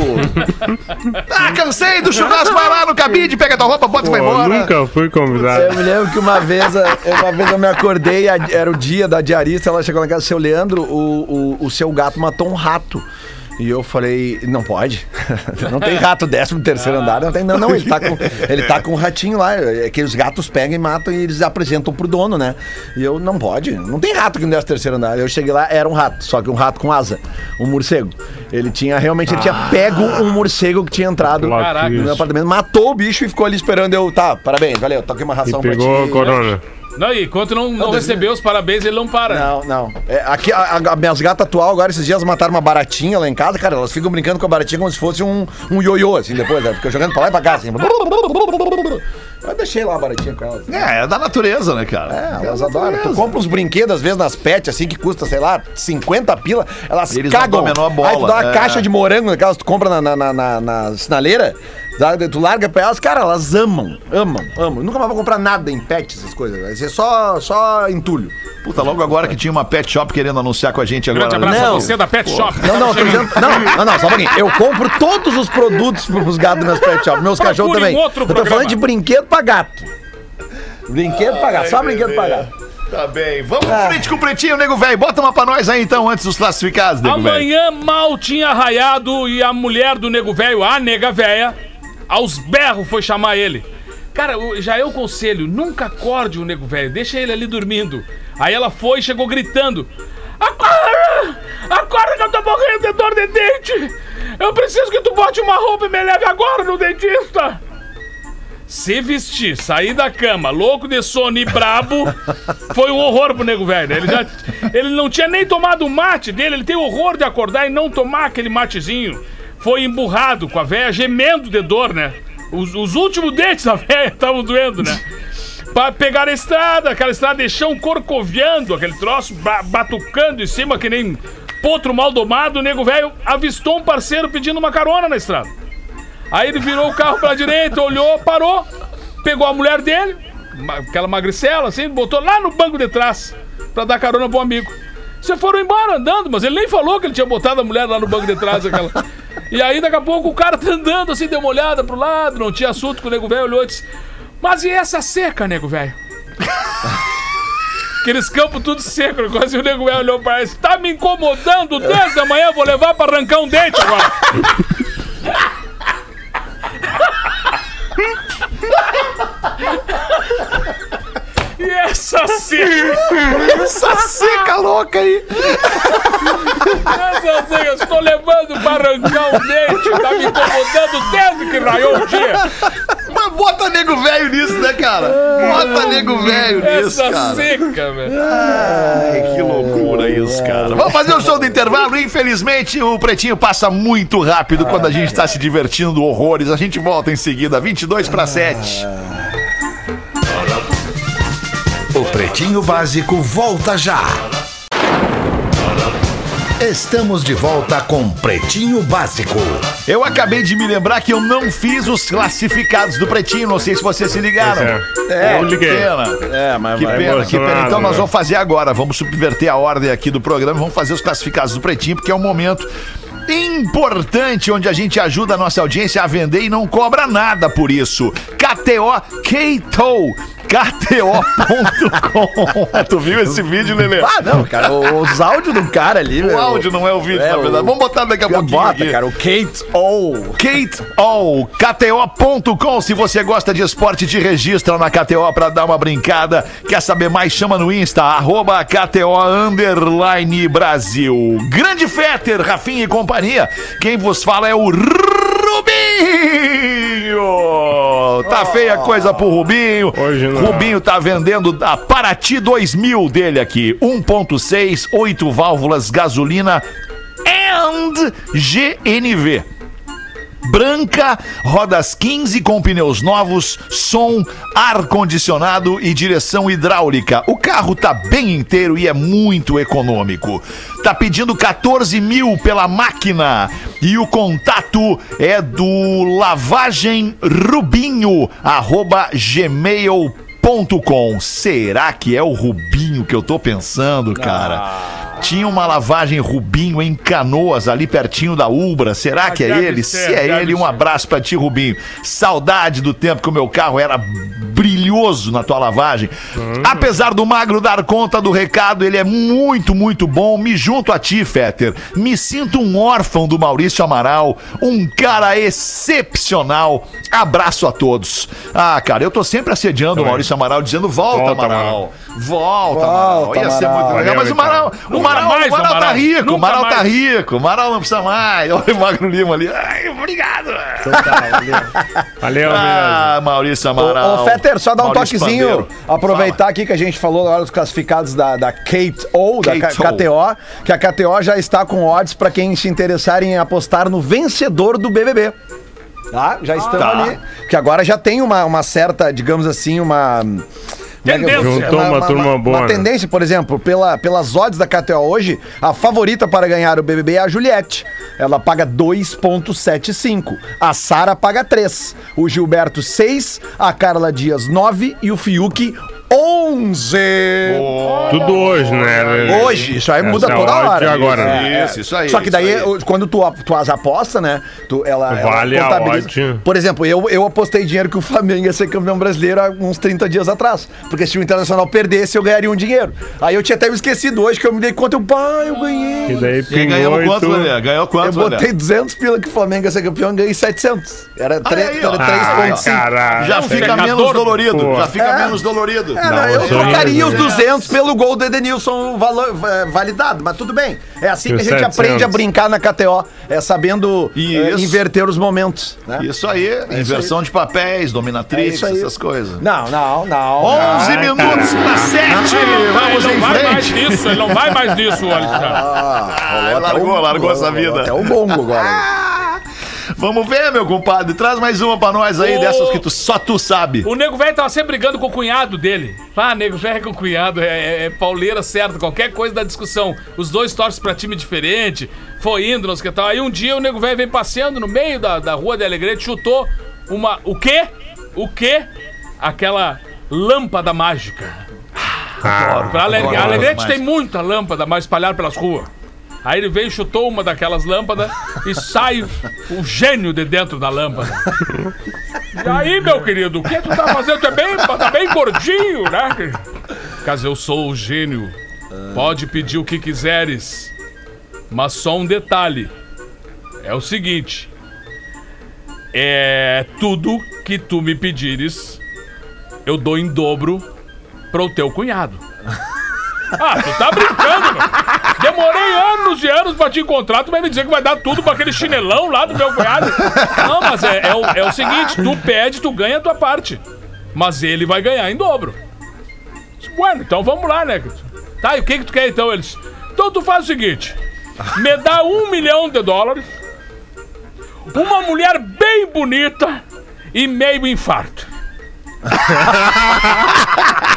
ah, cansei do churrasco, vai lá no cabide, pega tua roupa, bota e vai Pô, embora. nunca fui convidado. Eu me lembro que uma vez, eh, uma vez eu me acordei, era o dia da diarista, ela chegou em casa, seu Leandro, o, o, o seu gato matou um rato. E eu falei, não pode. Não tem rato, 13 terceiro andar. Não tem, não, não. Ele tá, com, ele tá com um ratinho lá. É que os gatos pegam e matam e eles apresentam pro dono, né? E eu, não pode. Não tem rato aqui no 13 terceiro andar. Eu cheguei lá, era um rato, só que um rato com asa. Um morcego. Ele tinha, realmente, ele tinha pego um morcego que tinha entrado Caraca. no meu apartamento, matou o bicho e ficou ali esperando eu. Tá, parabéns, valeu, toquei uma E ração pra ti. pegou a corona. Não, e enquanto não, não recebeu os parabéns, ele não para. Não, não. É, aqui, a, a- minhas gatas atual, agora, esses dias mataram uma baratinha lá em casa, cara. Elas ficam brincando com a baratinha como se fosse um, um ioiô, assim, depois, né? Fica jogando pra lá e pra cá, assim. Eu deixei lá a baratinha com elas. É, é da natureza, né, cara? É, elas adoram. Tu compra uns brinquedos, às vezes, nas pets, assim, que custa, sei lá, 50 pila, elas Eles não cagam. a menor bola, Aí tu dá uma é. caixa de morango naquelas que tu compra na, na, na, na- na sinaleira, tu larga pra elas, cara, elas amam, amam, amam. Nunca mais vou comprar nada em pet, essas coisas. Vai ser só, só entulho. Puta, logo agora que tinha uma pet shop querendo anunciar com a gente agora. Grande abraço né? a Não. você da Pet Shop. Não, não, tô dizendo. Não, não, não, só um pouquinho. Eu compro todos os produtos pros gatos dos meus pet shop, meus Procure cachorros também. outro Eu tô programa. falando de brinquedo pra gato. Brinquedo pra gato, só brinquedo pra gato. Tá bem. Vamos Ah. frente com o pretinho, nego velho. Bota uma pra nós aí então, antes dos classificados, nego velho. Amanhã mal tinha raiado e a mulher do nego velho, a nega véia, aos berros foi chamar ele. Cara, já é o conselho, nunca acorde o nego velho, deixa ele ali dormindo. Aí ela foi e chegou gritando: Acorda! Acorda que eu tô morrendo de dor de dente! Eu preciso que tu bote uma roupa e me leve agora no dentista! Se vestir, sair da cama, louco de sono e brabo, foi um horror pro nego velho. Ele, já, ele não tinha nem tomado o mate dele, ele tem horror de acordar e não tomar aquele matezinho. Foi emburrado com a véia gemendo de dor, né? Os, os últimos dentes da véia estavam doendo, né? Pra pegar a estrada, aquela estrada de chão corcoviando, aquele troço ba- batucando em cima que nem potro mal domado, o nego velho avistou um parceiro pedindo uma carona na estrada. Aí ele virou o carro pra direita, olhou, parou, pegou a mulher dele, aquela magricela assim, botou lá no banco de trás pra dar carona pro amigo. Você foram embora andando, mas ele nem falou que ele tinha botado a mulher lá no banco de trás. Aquela... E aí daqui a pouco o cara tá andando assim, deu uma olhada pro lado, não tinha assunto com o nego velho, olhou e disse: Mas e essa seca, nego velho? Aqueles campos tudo seco, quase o nego velho olhou pra ele, tá me incomodando desde amanhã, vou levar pra arrancar um dente agora. E essa seca, Essa seca louca aí. essa seca, estou levando pra arrancar um dente, tá me incomodando desde que raiou o dia. Mas bota nego velho nisso, né, cara? Bota nego velho nisso, Essa cara. seca, velho. Ai, que loucura isso, cara. Vamos fazer o show do intervalo. Infelizmente, o Pretinho passa muito rápido quando a gente tá se divertindo horrores. A gente volta em seguida, 22 para 7. Pretinho Básico volta já. Estamos de volta com Pretinho Básico. Eu acabei de me lembrar que eu não fiz os classificados do Pretinho. Não sei se vocês se ligaram. É, eu que liguei. pena. É, mas Que pena, que pena. Então nós né? vamos fazer agora. Vamos subverter a ordem aqui do programa. Vamos fazer os classificados do Pretinho, porque é um momento importante onde a gente ajuda a nossa audiência a vender e não cobra nada por isso. KTO Keito. KTO.com. tu viu esse vídeo, Lelê? Ah, não, cara, os áudios do cara ali, O áudio não é o vídeo, É, na verdade. o- Vamos botar daqui a pouquinho. Bota, aqui. cara, o Kate O. Kate O, KTO.com. Se você gosta de esporte, te registra na KTO pra dar uma brincada. Quer saber mais? Chama no Insta, arroba KTO Underline Brasil. Grande Fetter, Rafinha e companhia. Quem vos fala é o Rubinho. Tá feia a coisa pro Rubinho. Hoje não. Rubinho tá vendendo a Paraty 2000 dele aqui. 1.6, 8 válvulas, gasolina and GNV. Branca, rodas 15 com pneus novos, som, ar-condicionado e direção hidráulica. O carro tá bem inteiro e é muito econômico. Tá pedindo 14 mil pela máquina e o contato é do lavagem rubinho, arroba gmail.com. Será que é o Rubinho que eu tô pensando, cara? Tinha uma lavagem Rubinho em Canoas, ali pertinho da Ubra. Será que é ele? ser, Se é ele, um ser. abraço pra ti, Rubinho. Saudade do tempo que o meu carro era brilhoso na tua lavagem. Apesar do magro dar conta do recado, ele é muito, muito bom. Me junto a ti, Fetter. Me sinto um órfão do Maurício Amaral, um cara excepcional. Abraço a todos. Ah, cara, eu tô sempre assediando o Maurício Amaral, dizendo volta, Volta, Amaral. Volta, Amaral. Volta, Ia ser muito legal. Mas o Amaral, o Nunca Amaral, mais, o Amaral tá rico. O Amaral tá rico. O Amaral não precisa mais. Olha o Magro Lima ali. Ai, obrigado. Valeu, Ah, Maurício Amaral. Ô, Fetter, só dar um Maurício toquezinho, Pandeiro. aproveitar aqui que a gente falou agora dos classificados da, da Kate ou da O. KTO, que a KTO já está com odds para quem se interessar em apostar no vencedor do BBB. Tá? Já estamos Tá. ali. Que agora já tem uma, uma certa, digamos assim, uma. É eu- Tendência. Juntou uma turma boa, Uma né? tendência, por exemplo, pela, pelas odds da KTO hoje, a favorita para ganhar o BBB é a Juliette. Ela paga 2,75. A Sara paga 3. O Gilberto 6. A Carla Dias 9. E o Fiuk 11. Tudo hoje, né? Hoje, isso aí muda Essa é toda a odd hora. agora, né? Isso, isso aí. Só que daí, quando tu, tu as aposta, né? Tu, ela, Vale a ela contabiliza. Por exemplo, eu, eu apostei dinheiro que o Flamengo ia ser campeão brasileiro há uns 30 dias atrás. Porque se o Internacional perdesse, eu ganharia um dinheiro. Aí eu tinha até me esquecido hoje que eu me dei conta, eu, pá, eu ganhei. E daí E aí pingou e quanto, tu... Lelê? Ganhou Eu quanto, botei Lelê? 200 pila que o Flamengo ia ser campeão e ganhei 700. Era tre- aí, ó. era Ah, 3,5. caralho. Já fica menos dolorido. Já fica É. menos dolorido. É, não, eu Não, trocaria os né? 200 pelo gol do Edenilson valo- va- validado, mas tudo bem. É assim que a gente 700? aprende a brincar na KTO, é sabendo é, Isso. inverter os momentos. Né? Isso aí, inversão de papéis, dominatrix, É isso aí. essas coisas. Não, não, não. 11 minutos para 7. Vamos ele em não vai mais frente. nisso, ele não vai mais nisso, Alexandre. Ah, largou, largou essa vida. Até o bongo agora. Vamos ver, meu compadre. Traz mais uma pra nós aí, O- dessas que tu, só tu sabe. O nego velho tava sempre brigando com o cunhado dele. Ah, nego velho com o cunhado, é, é, é pauleira certa, qualquer coisa da discussão. Os dois torcem pra time diferente, foi indo, não sei o que tal. Aí um dia o nego velho vem passeando no meio da, da rua de Alegrete, chutou uma. O quê? O quê? Aquela lâmpada mágica. Ah, Pra Ale... Adoro a Alegrete tem muita lâmpada mais espalhada pelas ruas. Aí ele veio, chutou uma daquelas lâmpadas e sai o gênio de dentro da lâmpada. E aí, meu querido, o que tu tá fazendo? Tu é bem, tá bem gordinho, né? Caso eu sou o gênio, pode pedir o que quiseres. Mas só um detalhe. É o seguinte. É tudo que tu me pedires, eu dou em dobro pro teu cunhado. Ah, tu tá brincando, meu. Demorei anos e anos pra te encontrar, tu vai me dizer que vai dar tudo pra aquele chinelão lá do meu cunhado. Não, mas é, é o, é o seguinte, tu pede, tu ganha a tua parte. Mas ele vai ganhar em dobro. Bueno, então vamos lá, né? Tá, e o que que tu quer então? Eles... Então tu faz o seguinte, me dá um milhão de dólares, uma mulher bem bonita e meio infarto.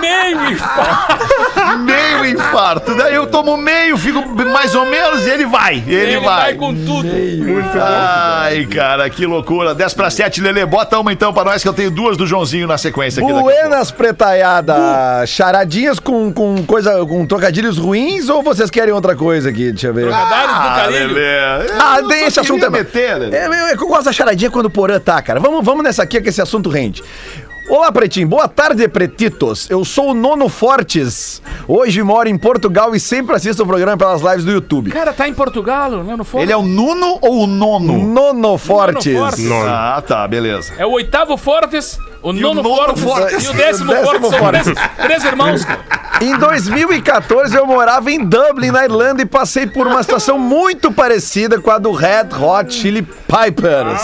meio infarto. Meio infarto. Daí eu tomo meio, fico mais ou menos e ele vai. Ele, Ele vai. vai com tudo. Ai, cara, que loucura. 10 para 7, Lelê. Bota uma então pra nós que eu tenho duas do Joãozinho na sequência aqui. Buenas pretaiada, charadinhas com, com coisa, com trocadilhos ruins ou vocês querem outra coisa aqui? Deixa eu ver. Trocadilhos do Ah, carilho. Lelê. Ah, Eu tem esse assunto meter. É, é que eu gosto da charadinha quando o Porã tá, cara. Vamos, vamos nessa aqui que esse assunto rende. Olá, Pretinho. Boa tarde, Pretitos. Eu sou o Nono Fortes. Hoje moro em Portugal e sempre assisto o programa pelas lives do YouTube. Cara, tá em Portugal, né? No fone. Ele é o Nuno ou o Nono? Nono Fortes. Fortes. Nono. Ah, tá, beleza. É o oitavo Fortes, o o nono nono Fortes, Fortes. e o décimo O décimo Fortes. São Fortes. três, três irmãos. Em 2014 eu morava em Dublin, na Irlanda, e passei por uma situação muito parecida com a do Red Hot Chili Pipers.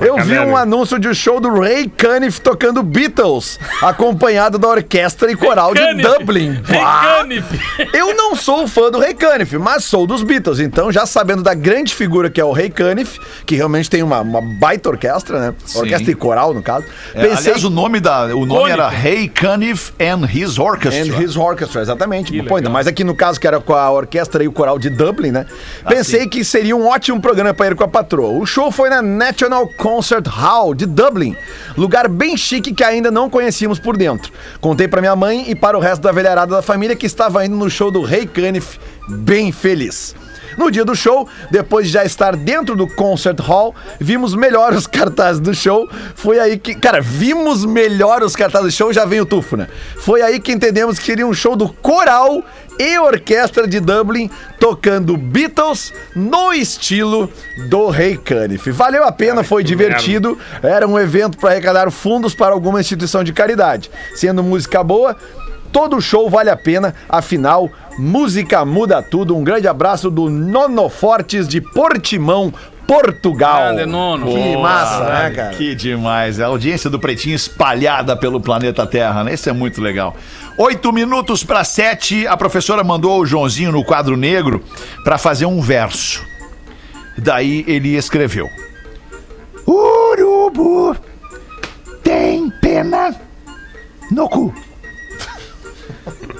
Eu vi um anúncio de um show do Ray Cunniff tocando Beatles, acompanhado da orquestra e coral de Caniff. Dublin. Bah! Caniff. Eu não sou fã do Ray Cunniff, mas sou dos Beatles. Então, já sabendo da grande figura que é o Ray Cunniff, que realmente tem uma, uma baita orquestra, né? Orquestra e coral, no caso. É, aliás, o nome, da, o nome era Hey Cunniff and His Orchestra. And His Orchestra, exatamente. Que Pô, ainda mais aqui no caso que era com a orquestra e o coral de Dublin, né? Ah, Pensei que seria um ótimo programa para ir com a patroa. O show foi na National Concert Hall de Dublin, lugar bem chique que ainda não conhecíamos por dentro. Contei para minha mãe e para o resto da velharada da família que estava indo no show do Ray Cunniff, bem feliz. No dia do show, depois de já estar dentro do concert hall, vimos melhor os cartazes do show. Foi aí que, cara, vimos melhor os cartazes do show, já vem o tufo, né? Foi aí que entendemos que seria um show do coral e orquestra de Dublin tocando Beatles no estilo do Ray Cunniff. Valeu a pena, foi divertido. Era um evento para arrecadar fundos para alguma instituição de caridade. Sendo música boa, Todo show vale a pena, afinal, música muda tudo. Um grande abraço do Nono Fortes de Portimão, Portugal. Grande Nono. Que Boa, massa, né, cara? Que demais. A audiência do Pretinho espalhada pelo planeta Terra, né? Isso é muito legal. Oito minutos para sete, a professora mandou o Joãozinho no quadro negro para fazer um verso. Daí ele escreveu: Urubu tem pena no cu.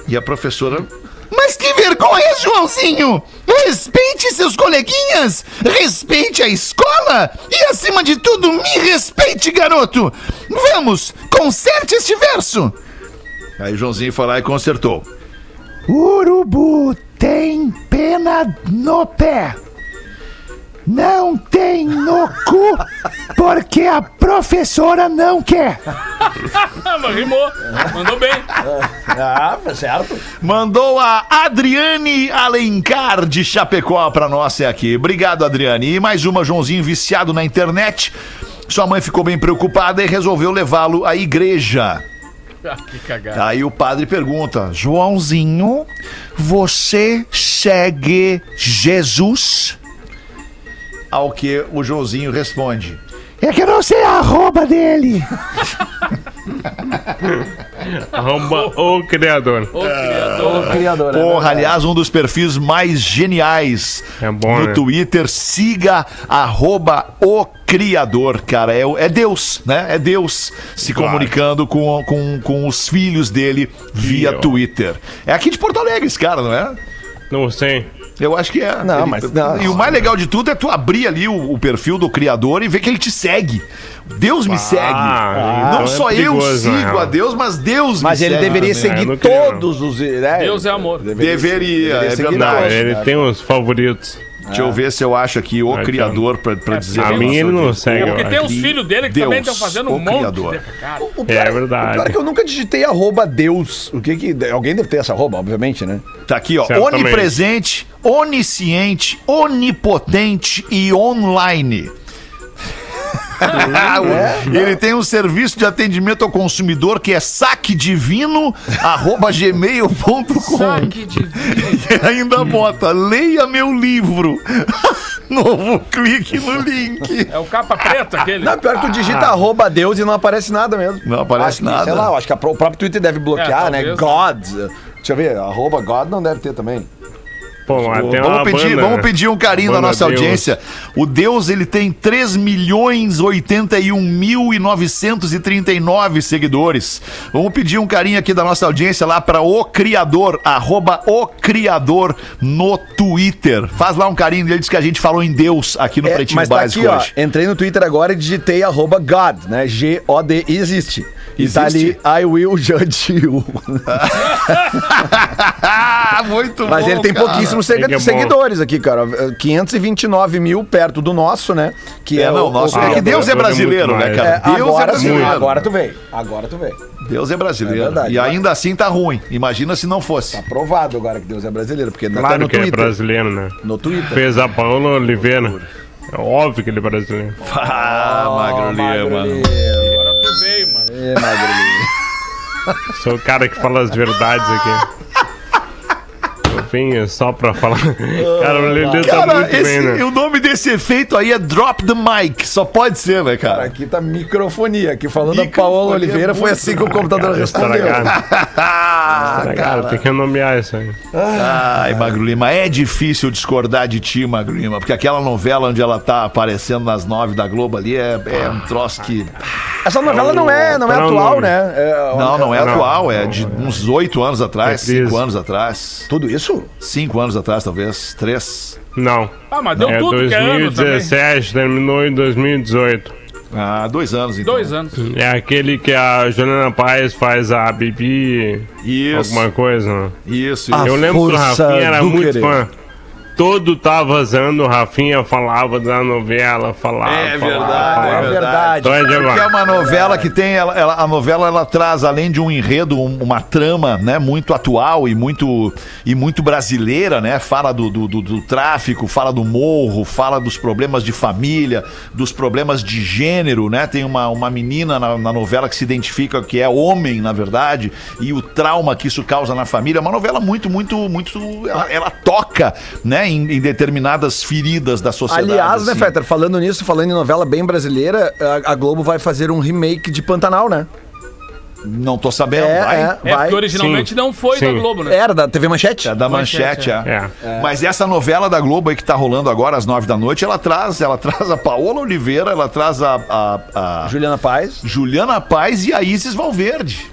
E a professora Mas que vergonha, Joãozinho! Respeite seus coleguinhas, respeite a escola e, acima de tudo, me respeite, garoto! Vamos, conserte este verso! Aí Joãozinho foi lá e consertou. Urubu tem pena no pé. Não tem no cu, porque a professora não quer. Mas rimou. Mandou bem. Ah, certo. Mandou a Adriane Alencar de Chapecó pra nós é aqui. Obrigado, Adriane. E mais uma, Joãozinho viciado na internet. Sua mãe ficou bem preocupada e resolveu levá-lo à igreja. Ah, que cagada. Aí o padre pergunta: Joãozinho, você segue Jesus? Ao que o Joãozinho responde: É que eu não sei a arroba dele. Arromba o criador. Ô, criador. Criador, Porra, aliás, um dos perfis mais geniais É bom, no né? Twitter. Siga arroba o Criador, cara. É, o- é Deus, né? É Deus se Claro. comunicando com, com, com os filhos dele via. Twitter. É aqui de Porto Alegre esse cara, não é? Não sei. Eu acho que é. Não, Ele- mas não. E o mais legal de tudo é tu abrir ali o, o perfil do criador e ver que ele te segue. Deus me segue. então Não é só eu perigoso, na sigo real. a Deus, mas Deus Mas me ele segue. deveria também. seguir não queria, não. todos os. Né? Deus é amor. Deveria, é seguir verdade. Não, todos, ele né? tem uns favoritos. Deixa eu ver se eu acho aqui o criador pra, pra É, dizer. A pra mim ele não segue. É porque tem os filhos dele que Deus, também estão fazendo o um monte Criador. de cara. O É verdade. Pior é que eu nunca digitei arroba Deus. O que que. Alguém deve ter essa arroba, obviamente, né? Tá aqui, ó. Certamente. Onipresente, onisciente, onipotente e online. Ele tem um serviço de atendimento ao consumidor que é saquedivino@gmail.com. Saque de E ainda bota, leia meu livro. Novo clique no link. É o capa preta aquele? Não, pior que tu digita arroba Deus e não aparece nada mesmo. Não aparece Acho que, nada. Sei lá, eu acho que o próprio Twitter deve bloquear, É, né? talvez. God. Deixa eu ver, arroba God não deve ter também. Pô, Vamos pedir, banda, vamos pedir um carinho da nossa Deus. audiência. O Deus, ele tem 3 milhões 81 mil e 939 seguidores. Vamos pedir um carinho aqui da nossa audiência lá para o Criador, arroba o Criador no Twitter. Faz lá um carinho, ele diz que a gente falou em Deus aqui no É, Pretinho mas tá Básico aqui, ó. hoje. Entrei no Twitter agora e digitei arroba God, né? G-O-D, existe. E tá ali? I will judge you. Muito Mas bom, ele tem cara. pouquíssimos Ele é seguidores aqui, cara. 529 mil perto do nosso, né? Que É, é, não, o, nosso, o é que. Deus é é brasileiro, né, cara? É, Deus é agora, sim, brasileiro. agora tu veio. Agora tu veio. Deus é brasileiro. É verdade. e ainda assim tá ruim. Imagina se não fosse. Tá provado agora que Deus é brasileiro, porque não tá Claro no que é Twitter. brasileiro, né? No Twitter. Fez a Paula Oliveira. É óbvio que ele é brasileiro. Ah, Magro Lima. Agora tu veio, mano. É, Magro Lima. Sou o cara que fala as verdades aqui. Rafinha só pra falar. Cara, o Lelê tá Cara, muito esse- bem, né? o nome desse efeito aí é drop the mic. Só pode ser, né, cara? Aqui tá microfonia. Aqui falando Microfonia Paola é Oliveira, foi muito assim que o computador Cara, respondeu. Ah, Estragado, tem que renomear isso aí. Ai, Magro Lima, é difícil discordar de ti, Magro Lima, porque aquela novela onde ela tá aparecendo nas nove da Globo ali é, é um troço que. Essa novela não é, não é é atual, né? É, Não, não é Não. atual, é de uns oito anos atrás, Reprise. cinco anos atrás. Tudo isso? Cinco anos atrás, talvez. Três. Não. Ah, mas deu É tudo que é ano também. 2017, terminou em 2018. Ah, dois anos, então. Dois anos. É aquele que a Juliana Paz faz a Bibi, Isso. alguma coisa. né? Isso, Ah, Eu lembro que o Rafinha era muito querer. fã. Todo tá vazando, o Rafinha falava da novela, falava. É falava, verdade, falava. é verdade. Então é de Porque é uma novela que tem. Ela, ela- a novela ela traz, além de um enredo, um- uma trama né, muito atual e muito, e muito brasileira, né? Fala do, do, do- do tráfico, fala do morro, fala dos problemas de família, dos problemas de gênero, né? Tem uma, uma menina na, na novela que se identifica que é homem, na verdade, e o trauma que isso causa na família. É uma novela muito, muito, muito. Ela, ela toca, né, em, em determinadas feridas da sociedade. Aliás, né, assim. Fetter, falando nisso, falando em novela bem brasileira, a, a Globo vai fazer um remake de Pantanal, né? Não tô sabendo, É, vai. é, É, vai. porque originalmente Sim. não foi da Sim. Globo, né? Era da TV Manchete? É da manchete, Manchete, é. É. Mas essa novela da Globo aí que tá rolando agora às nove da noite, ela traz, ela traz a Paola Oliveira, ela traz a, a- a Juliana Paz. Juliana Paz e a Isis Valverde.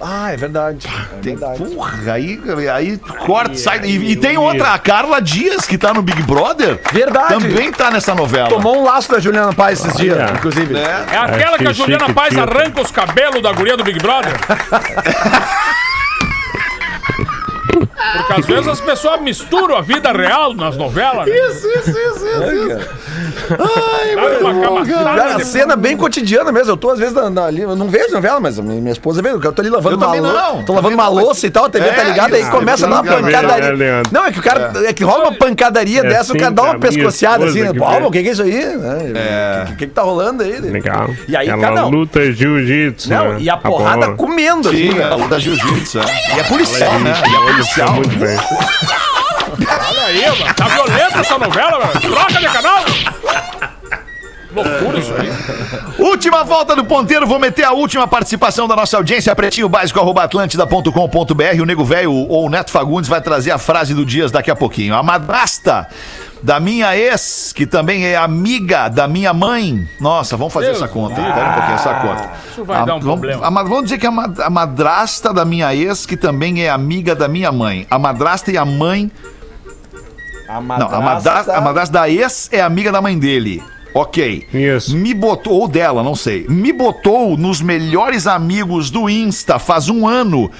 Ah, é verdade. É Tem, verdade. porra, aí, aí corta, sai. E, e tem outra, a Carla Dias, que tá no Big Brother. Verdade. Também tá nessa novela. Tomou um laço da Juliana Paz esses dias, Olha. inclusive. né? É aquela que a Achei Juliana Paz arranca os cabelos da guria do Big Brother? Porque às vezes as pessoas misturam a vida real nas novelas. Né? Isso, isso, isso, isso. Ai, uma camaçada Cara, a cena bem cotidiana mesmo. Eu tô, às vezes, na, na- ali. Eu não vejo novela, mas a minha, minha esposa vê. Eu tô ali lavando Eu uma também louça. não, Tô lavando também uma não, louça e tal, a TV É, tá ligada, aí isso, começa a dar uma né, pancadaria. Leandro? Não, é que o cara. É que rola uma pancadaria É dessa, o cara assim dá que uma a minha pescoceada assim, né? Pô, o que que é isso aí? É. O que, que que tá rolando aí? Legal. E aí, Ela cara, não. luta jiu-jitsu. Não, né? e a porrada Paola. comendo, assim, Sim, né? ela da jiu-jitsu. é. E é policial, né? E é policial. Muito bem. Olha aí, mano. Tá violenta essa novela, mano. Troca de canal. Loucura isso aí. Última volta do ponteiro, vou meter a última participação da nossa audiência, pretinho básico, atlântida.com.br. O Nego Velho ou o Neto Fagundes vai trazer a frase do Dias daqui a pouquinho. A madrasta da minha ex, que também é amiga da minha mãe. Nossa, vamos fazer Deus essa conta. Pera um pouquinho, essa conta. Isso vai A- dar um vamos, problema. a ma- vamos dizer que a, a madrasta da minha ex, que também é amiga da minha mãe. A madrasta e a mãe A não, a madrasta, a madrasta da ex é amiga da mãe dele. Ok. Isso. Me botou, ou dela, não sei. Me botou nos melhores amigos do Insta faz um ano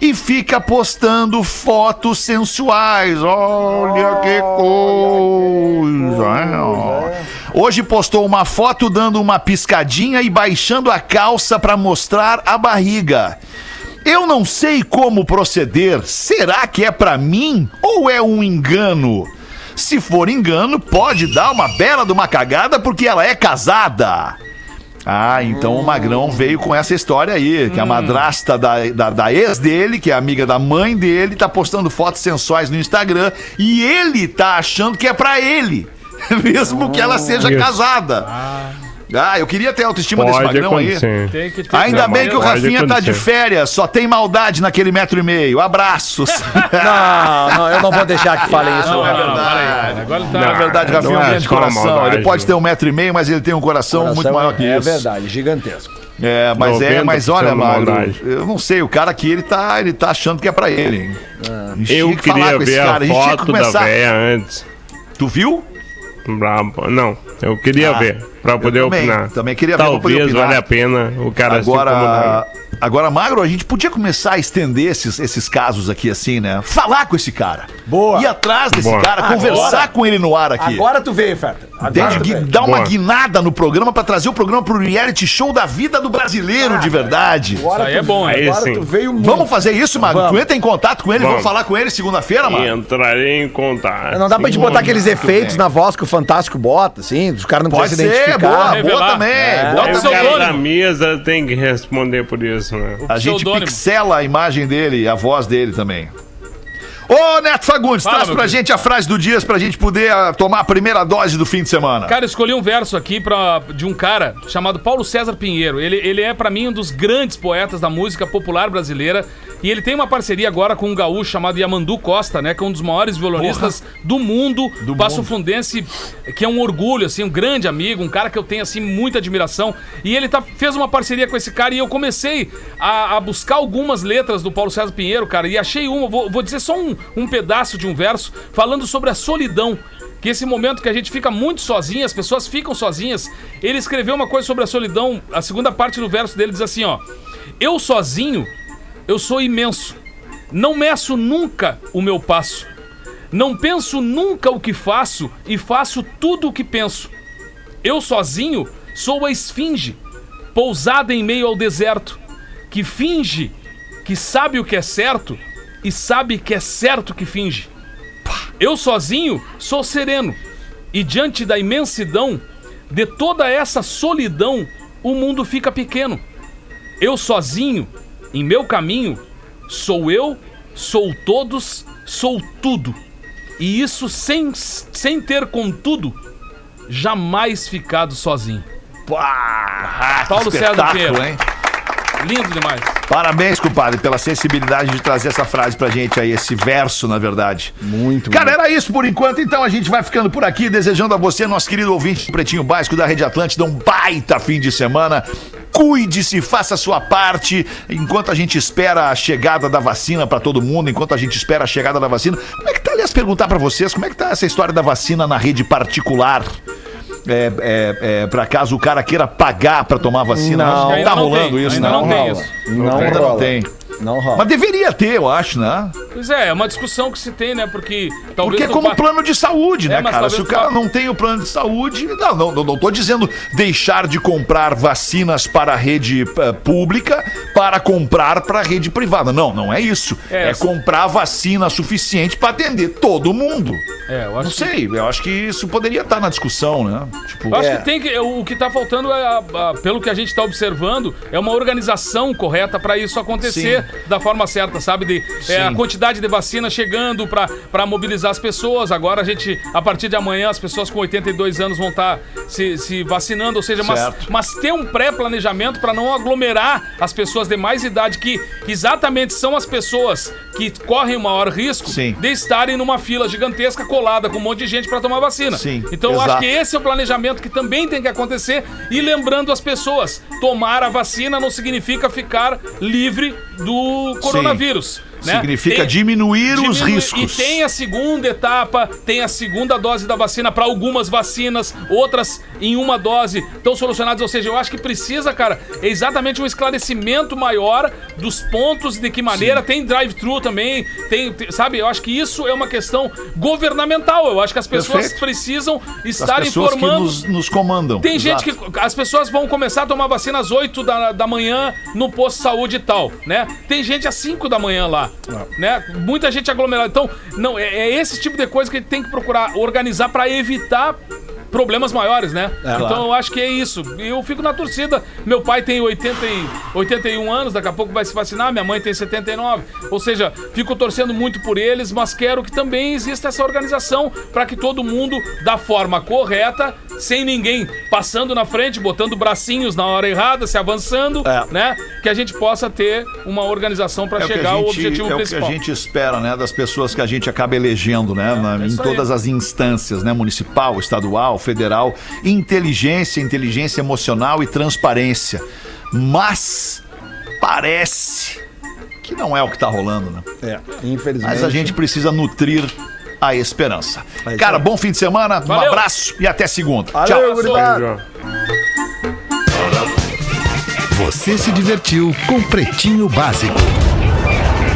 e fica postando fotos sensuais. Olha que coisa. é, ó. Hoje postou uma foto dando uma piscadinha e baixando a calça pra mostrar a barriga. Eu não sei como proceder. Será que é pra mim ou é um engano? Se for engano, pode dar uma bela de uma cagada porque ela é casada. Ah, então o Magrão veio com essa história aí, que a madrasta da, da, da ex dele, que é amiga da mãe dele, tá postando fotos sensuais no Instagram e ele tá achando que é pra ele, mesmo que ela seja Isso. casada. Ah, eu queria ter a autoestima desse Pode Magrão aí. Tem que ter Ainda bem que o Pode Rafinha tá de férias, só tem maldade naquele metro e meio. Abraços. Não, não, eu não vou deixar que falem isso. Não, é Rafa. verdade. Agora ele tá. Na verdade, Não Rafinha é um é grande coração. ele pode ter um metro e meio, mas ele tem um coração, muito maior que é isso. verdade, gigantesco. É, mas é, 90% mas olha, Magro, maldade. eu não sei, o cara aqui, ele tá, ele tá achando que é pra ele, hein? A gente Eu tinha que falar queria com esse ver cara, a gente tinha que foto da começar- véia antes. Tu viu? Brabo. Não, eu queria Ah, ver, pra poder também, opinar. também queria ver pra poder Talvez opinar. valha a pena o cara se Agora, incomodar. agora, Magro, a gente podia começar a estender esses, esses casos aqui assim, né? Falar com esse cara. Boa. Ir atrás desse Boa. cara, conversar com ele no ar aqui. Agora tu veio, Feta. Veio. Dar uma Boa. guinada no programa pra trazer o programa pro reality show da vida do brasileiro de verdade. Agora Isso aí tu- é bom, veio muito. Vamos fazer isso, Magro? Vamos. Tu entra em contato com ele, vamos, Vamos. falar com ele segunda-feira, mano? Entrarei em contato. Não dá pra gente botar aqueles efeitos bem. na voz que o Fantástico bota, assim, os caras não Pode precisam se ser, identificar. boa, boa também. É. Bota o cara da mesa tem que responder por isso, né? A gente pixela a imagem dele, a voz dele também. Ô, Neto Fagundes, Fala, traz pra querido. gente a frase do dia pra gente poder ah, tomar a primeira dose do fim de semana. Cara, eu escolhi um verso aqui pra, de um cara chamado Paulo César Pinheiro. Ele, ele é, pra mim, um dos grandes poetas da música popular brasileira. E ele tem uma parceria agora com um gaúcho chamado Yamandu Costa, né? Que é um dos maiores violonistas do mundo, do Passo Fundense, que é um orgulho, assim, um grande amigo, um cara que eu tenho, assim, muita admiração. E ele tá, fez uma parceria com esse cara e eu comecei a, a buscar algumas letras do Paulo César Pinheiro, cara, e achei uma, vou, vou dizer só um, um pedaço de um verso, falando sobre a solidão que esse momento que a gente fica muito sozinho, as pessoas ficam sozinhas. Ele escreveu uma coisa sobre a solidão, a segunda parte do verso dele diz assim, ó: Eu sozinho, eu sou imenso. Não meço nunca o meu passo. Não penso nunca o que faço e faço tudo o que penso. Eu sozinho sou a esfinge, pousada em meio ao deserto, que finge que sabe o que é certo e sabe que é certo que finge. Eu sozinho sou sereno, e diante da imensidão de toda essa solidão, o mundo fica pequeno. Eu sozinho, em meu caminho, sou eu, sou todos, sou tudo. E isso sem, sem ter, contudo, jamais ficado sozinho. Pá, Paulo César Pinheiro. hein? Lindo demais. Parabéns, compadre, pela sensibilidade de trazer essa frase pra gente aí, esse verso, na verdade. Muito Cara, era isso por enquanto, então a gente vai ficando por aqui, desejando a você, nosso querido ouvinte do Pretinho Básico da Rede Atlântida, um baita fim de semana. Cuide-se, faça a sua parte, enquanto a gente espera a chegada da vacina pra todo mundo, enquanto a gente espera a chegada da vacina. Como é que tá, aliás, perguntar pra vocês, como é que tá essa história da vacina na rede particular? É, é, é, pra caso o cara queira pagar pra tomar a vacina. Não. não tá não rolando tem, isso, ainda não. não tem rola. isso. Não, rola. não tem. Não rola. Mas deveria ter, eu acho, né? Pois é, é uma discussão que se tem, né? Porque talvez. Porque é como pa- plano de saúde, É, né, mas cara? Se o cara vá- não tem o plano de saúde. Não, não, não, não tô dizendo deixar de comprar vacinas para a rede eh, pública para comprar para a rede privada. Não, não é isso. É, É, comprar vacina suficiente para atender todo mundo. É, eu acho Não que- sei, eu acho que isso poderia estar na discussão, né? Tipo, Eu acho É. que tem que. O que tá faltando é, a- a- pelo que a gente está observando, é uma organização correta para isso acontecer da forma certa, sabe? De, é, a quantidade de vacina chegando para mobilizar as pessoas. Agora a gente, a partir de amanhã, as pessoas com 82 anos vão estar se, se vacinando, ou seja, mas, mas ter um pré-planejamento para não aglomerar as pessoas de mais idade, que, exatamente são as pessoas que correm o maior risco Sim. de estarem numa fila gigantesca colada com um monte de gente para tomar vacina. Sim, Então eu acho que esse é o planejamento que também tem que acontecer. E lembrando as pessoas: tomar a vacina não significa ficar livre do coronavírus. Né? significa Tem- diminuir os riscos. E tem a segunda etapa, tem a segunda dose da vacina para algumas vacinas, outras em uma dose estão solucionadas. Ou seja, eu acho que precisa, cara, exatamente um esclarecimento maior dos pontos, de que maneira. Tem drive-thru também, tem, tem- sabe? Eu acho que isso é uma questão governamental. Eu acho que as pessoas Perfeito. precisam as estar pessoas informando. que nos, nos comandam. Tem Exato. gente que. As pessoas vão começar a tomar vacina às 8 da, da manhã no posto de saúde e tal, né? Tem gente às 5 da manhã lá, né? Muita gente aglomerada. Então, não, é, é esse tipo de coisa que a gente tem que procurar organizar pra evitar problemas maiores, né? então eu acho que é isso. Eu fico na torcida. Meu pai tem 80 e, 81 anos, daqui a pouco vai se vacinar, minha mãe tem 79. Ou seja, fico torcendo muito por eles, mas quero que também exista essa organização para que todo mundo, da forma correta, sem ninguém passando na frente, botando bracinhos na hora errada, se avançando, É. né? Que a gente possa ter uma organização para É chegar ao gente- objetivo é principal. o que a gente espera, né, das pessoas que a gente acaba elegendo, né, na- é em todas as instâncias, né, municipal, estadual, federal, inteligência, inteligência emocional e transparência. Mas parece que não é o que tá rolando, né? É, infelizmente. Mas a gente precisa nutrir a esperança. É isso Cara, aí. bom fim de semana, um Valeu. abraço e até segunda. Valeu, Tchau. gurizada. Você se divertiu com Pretinho Básico.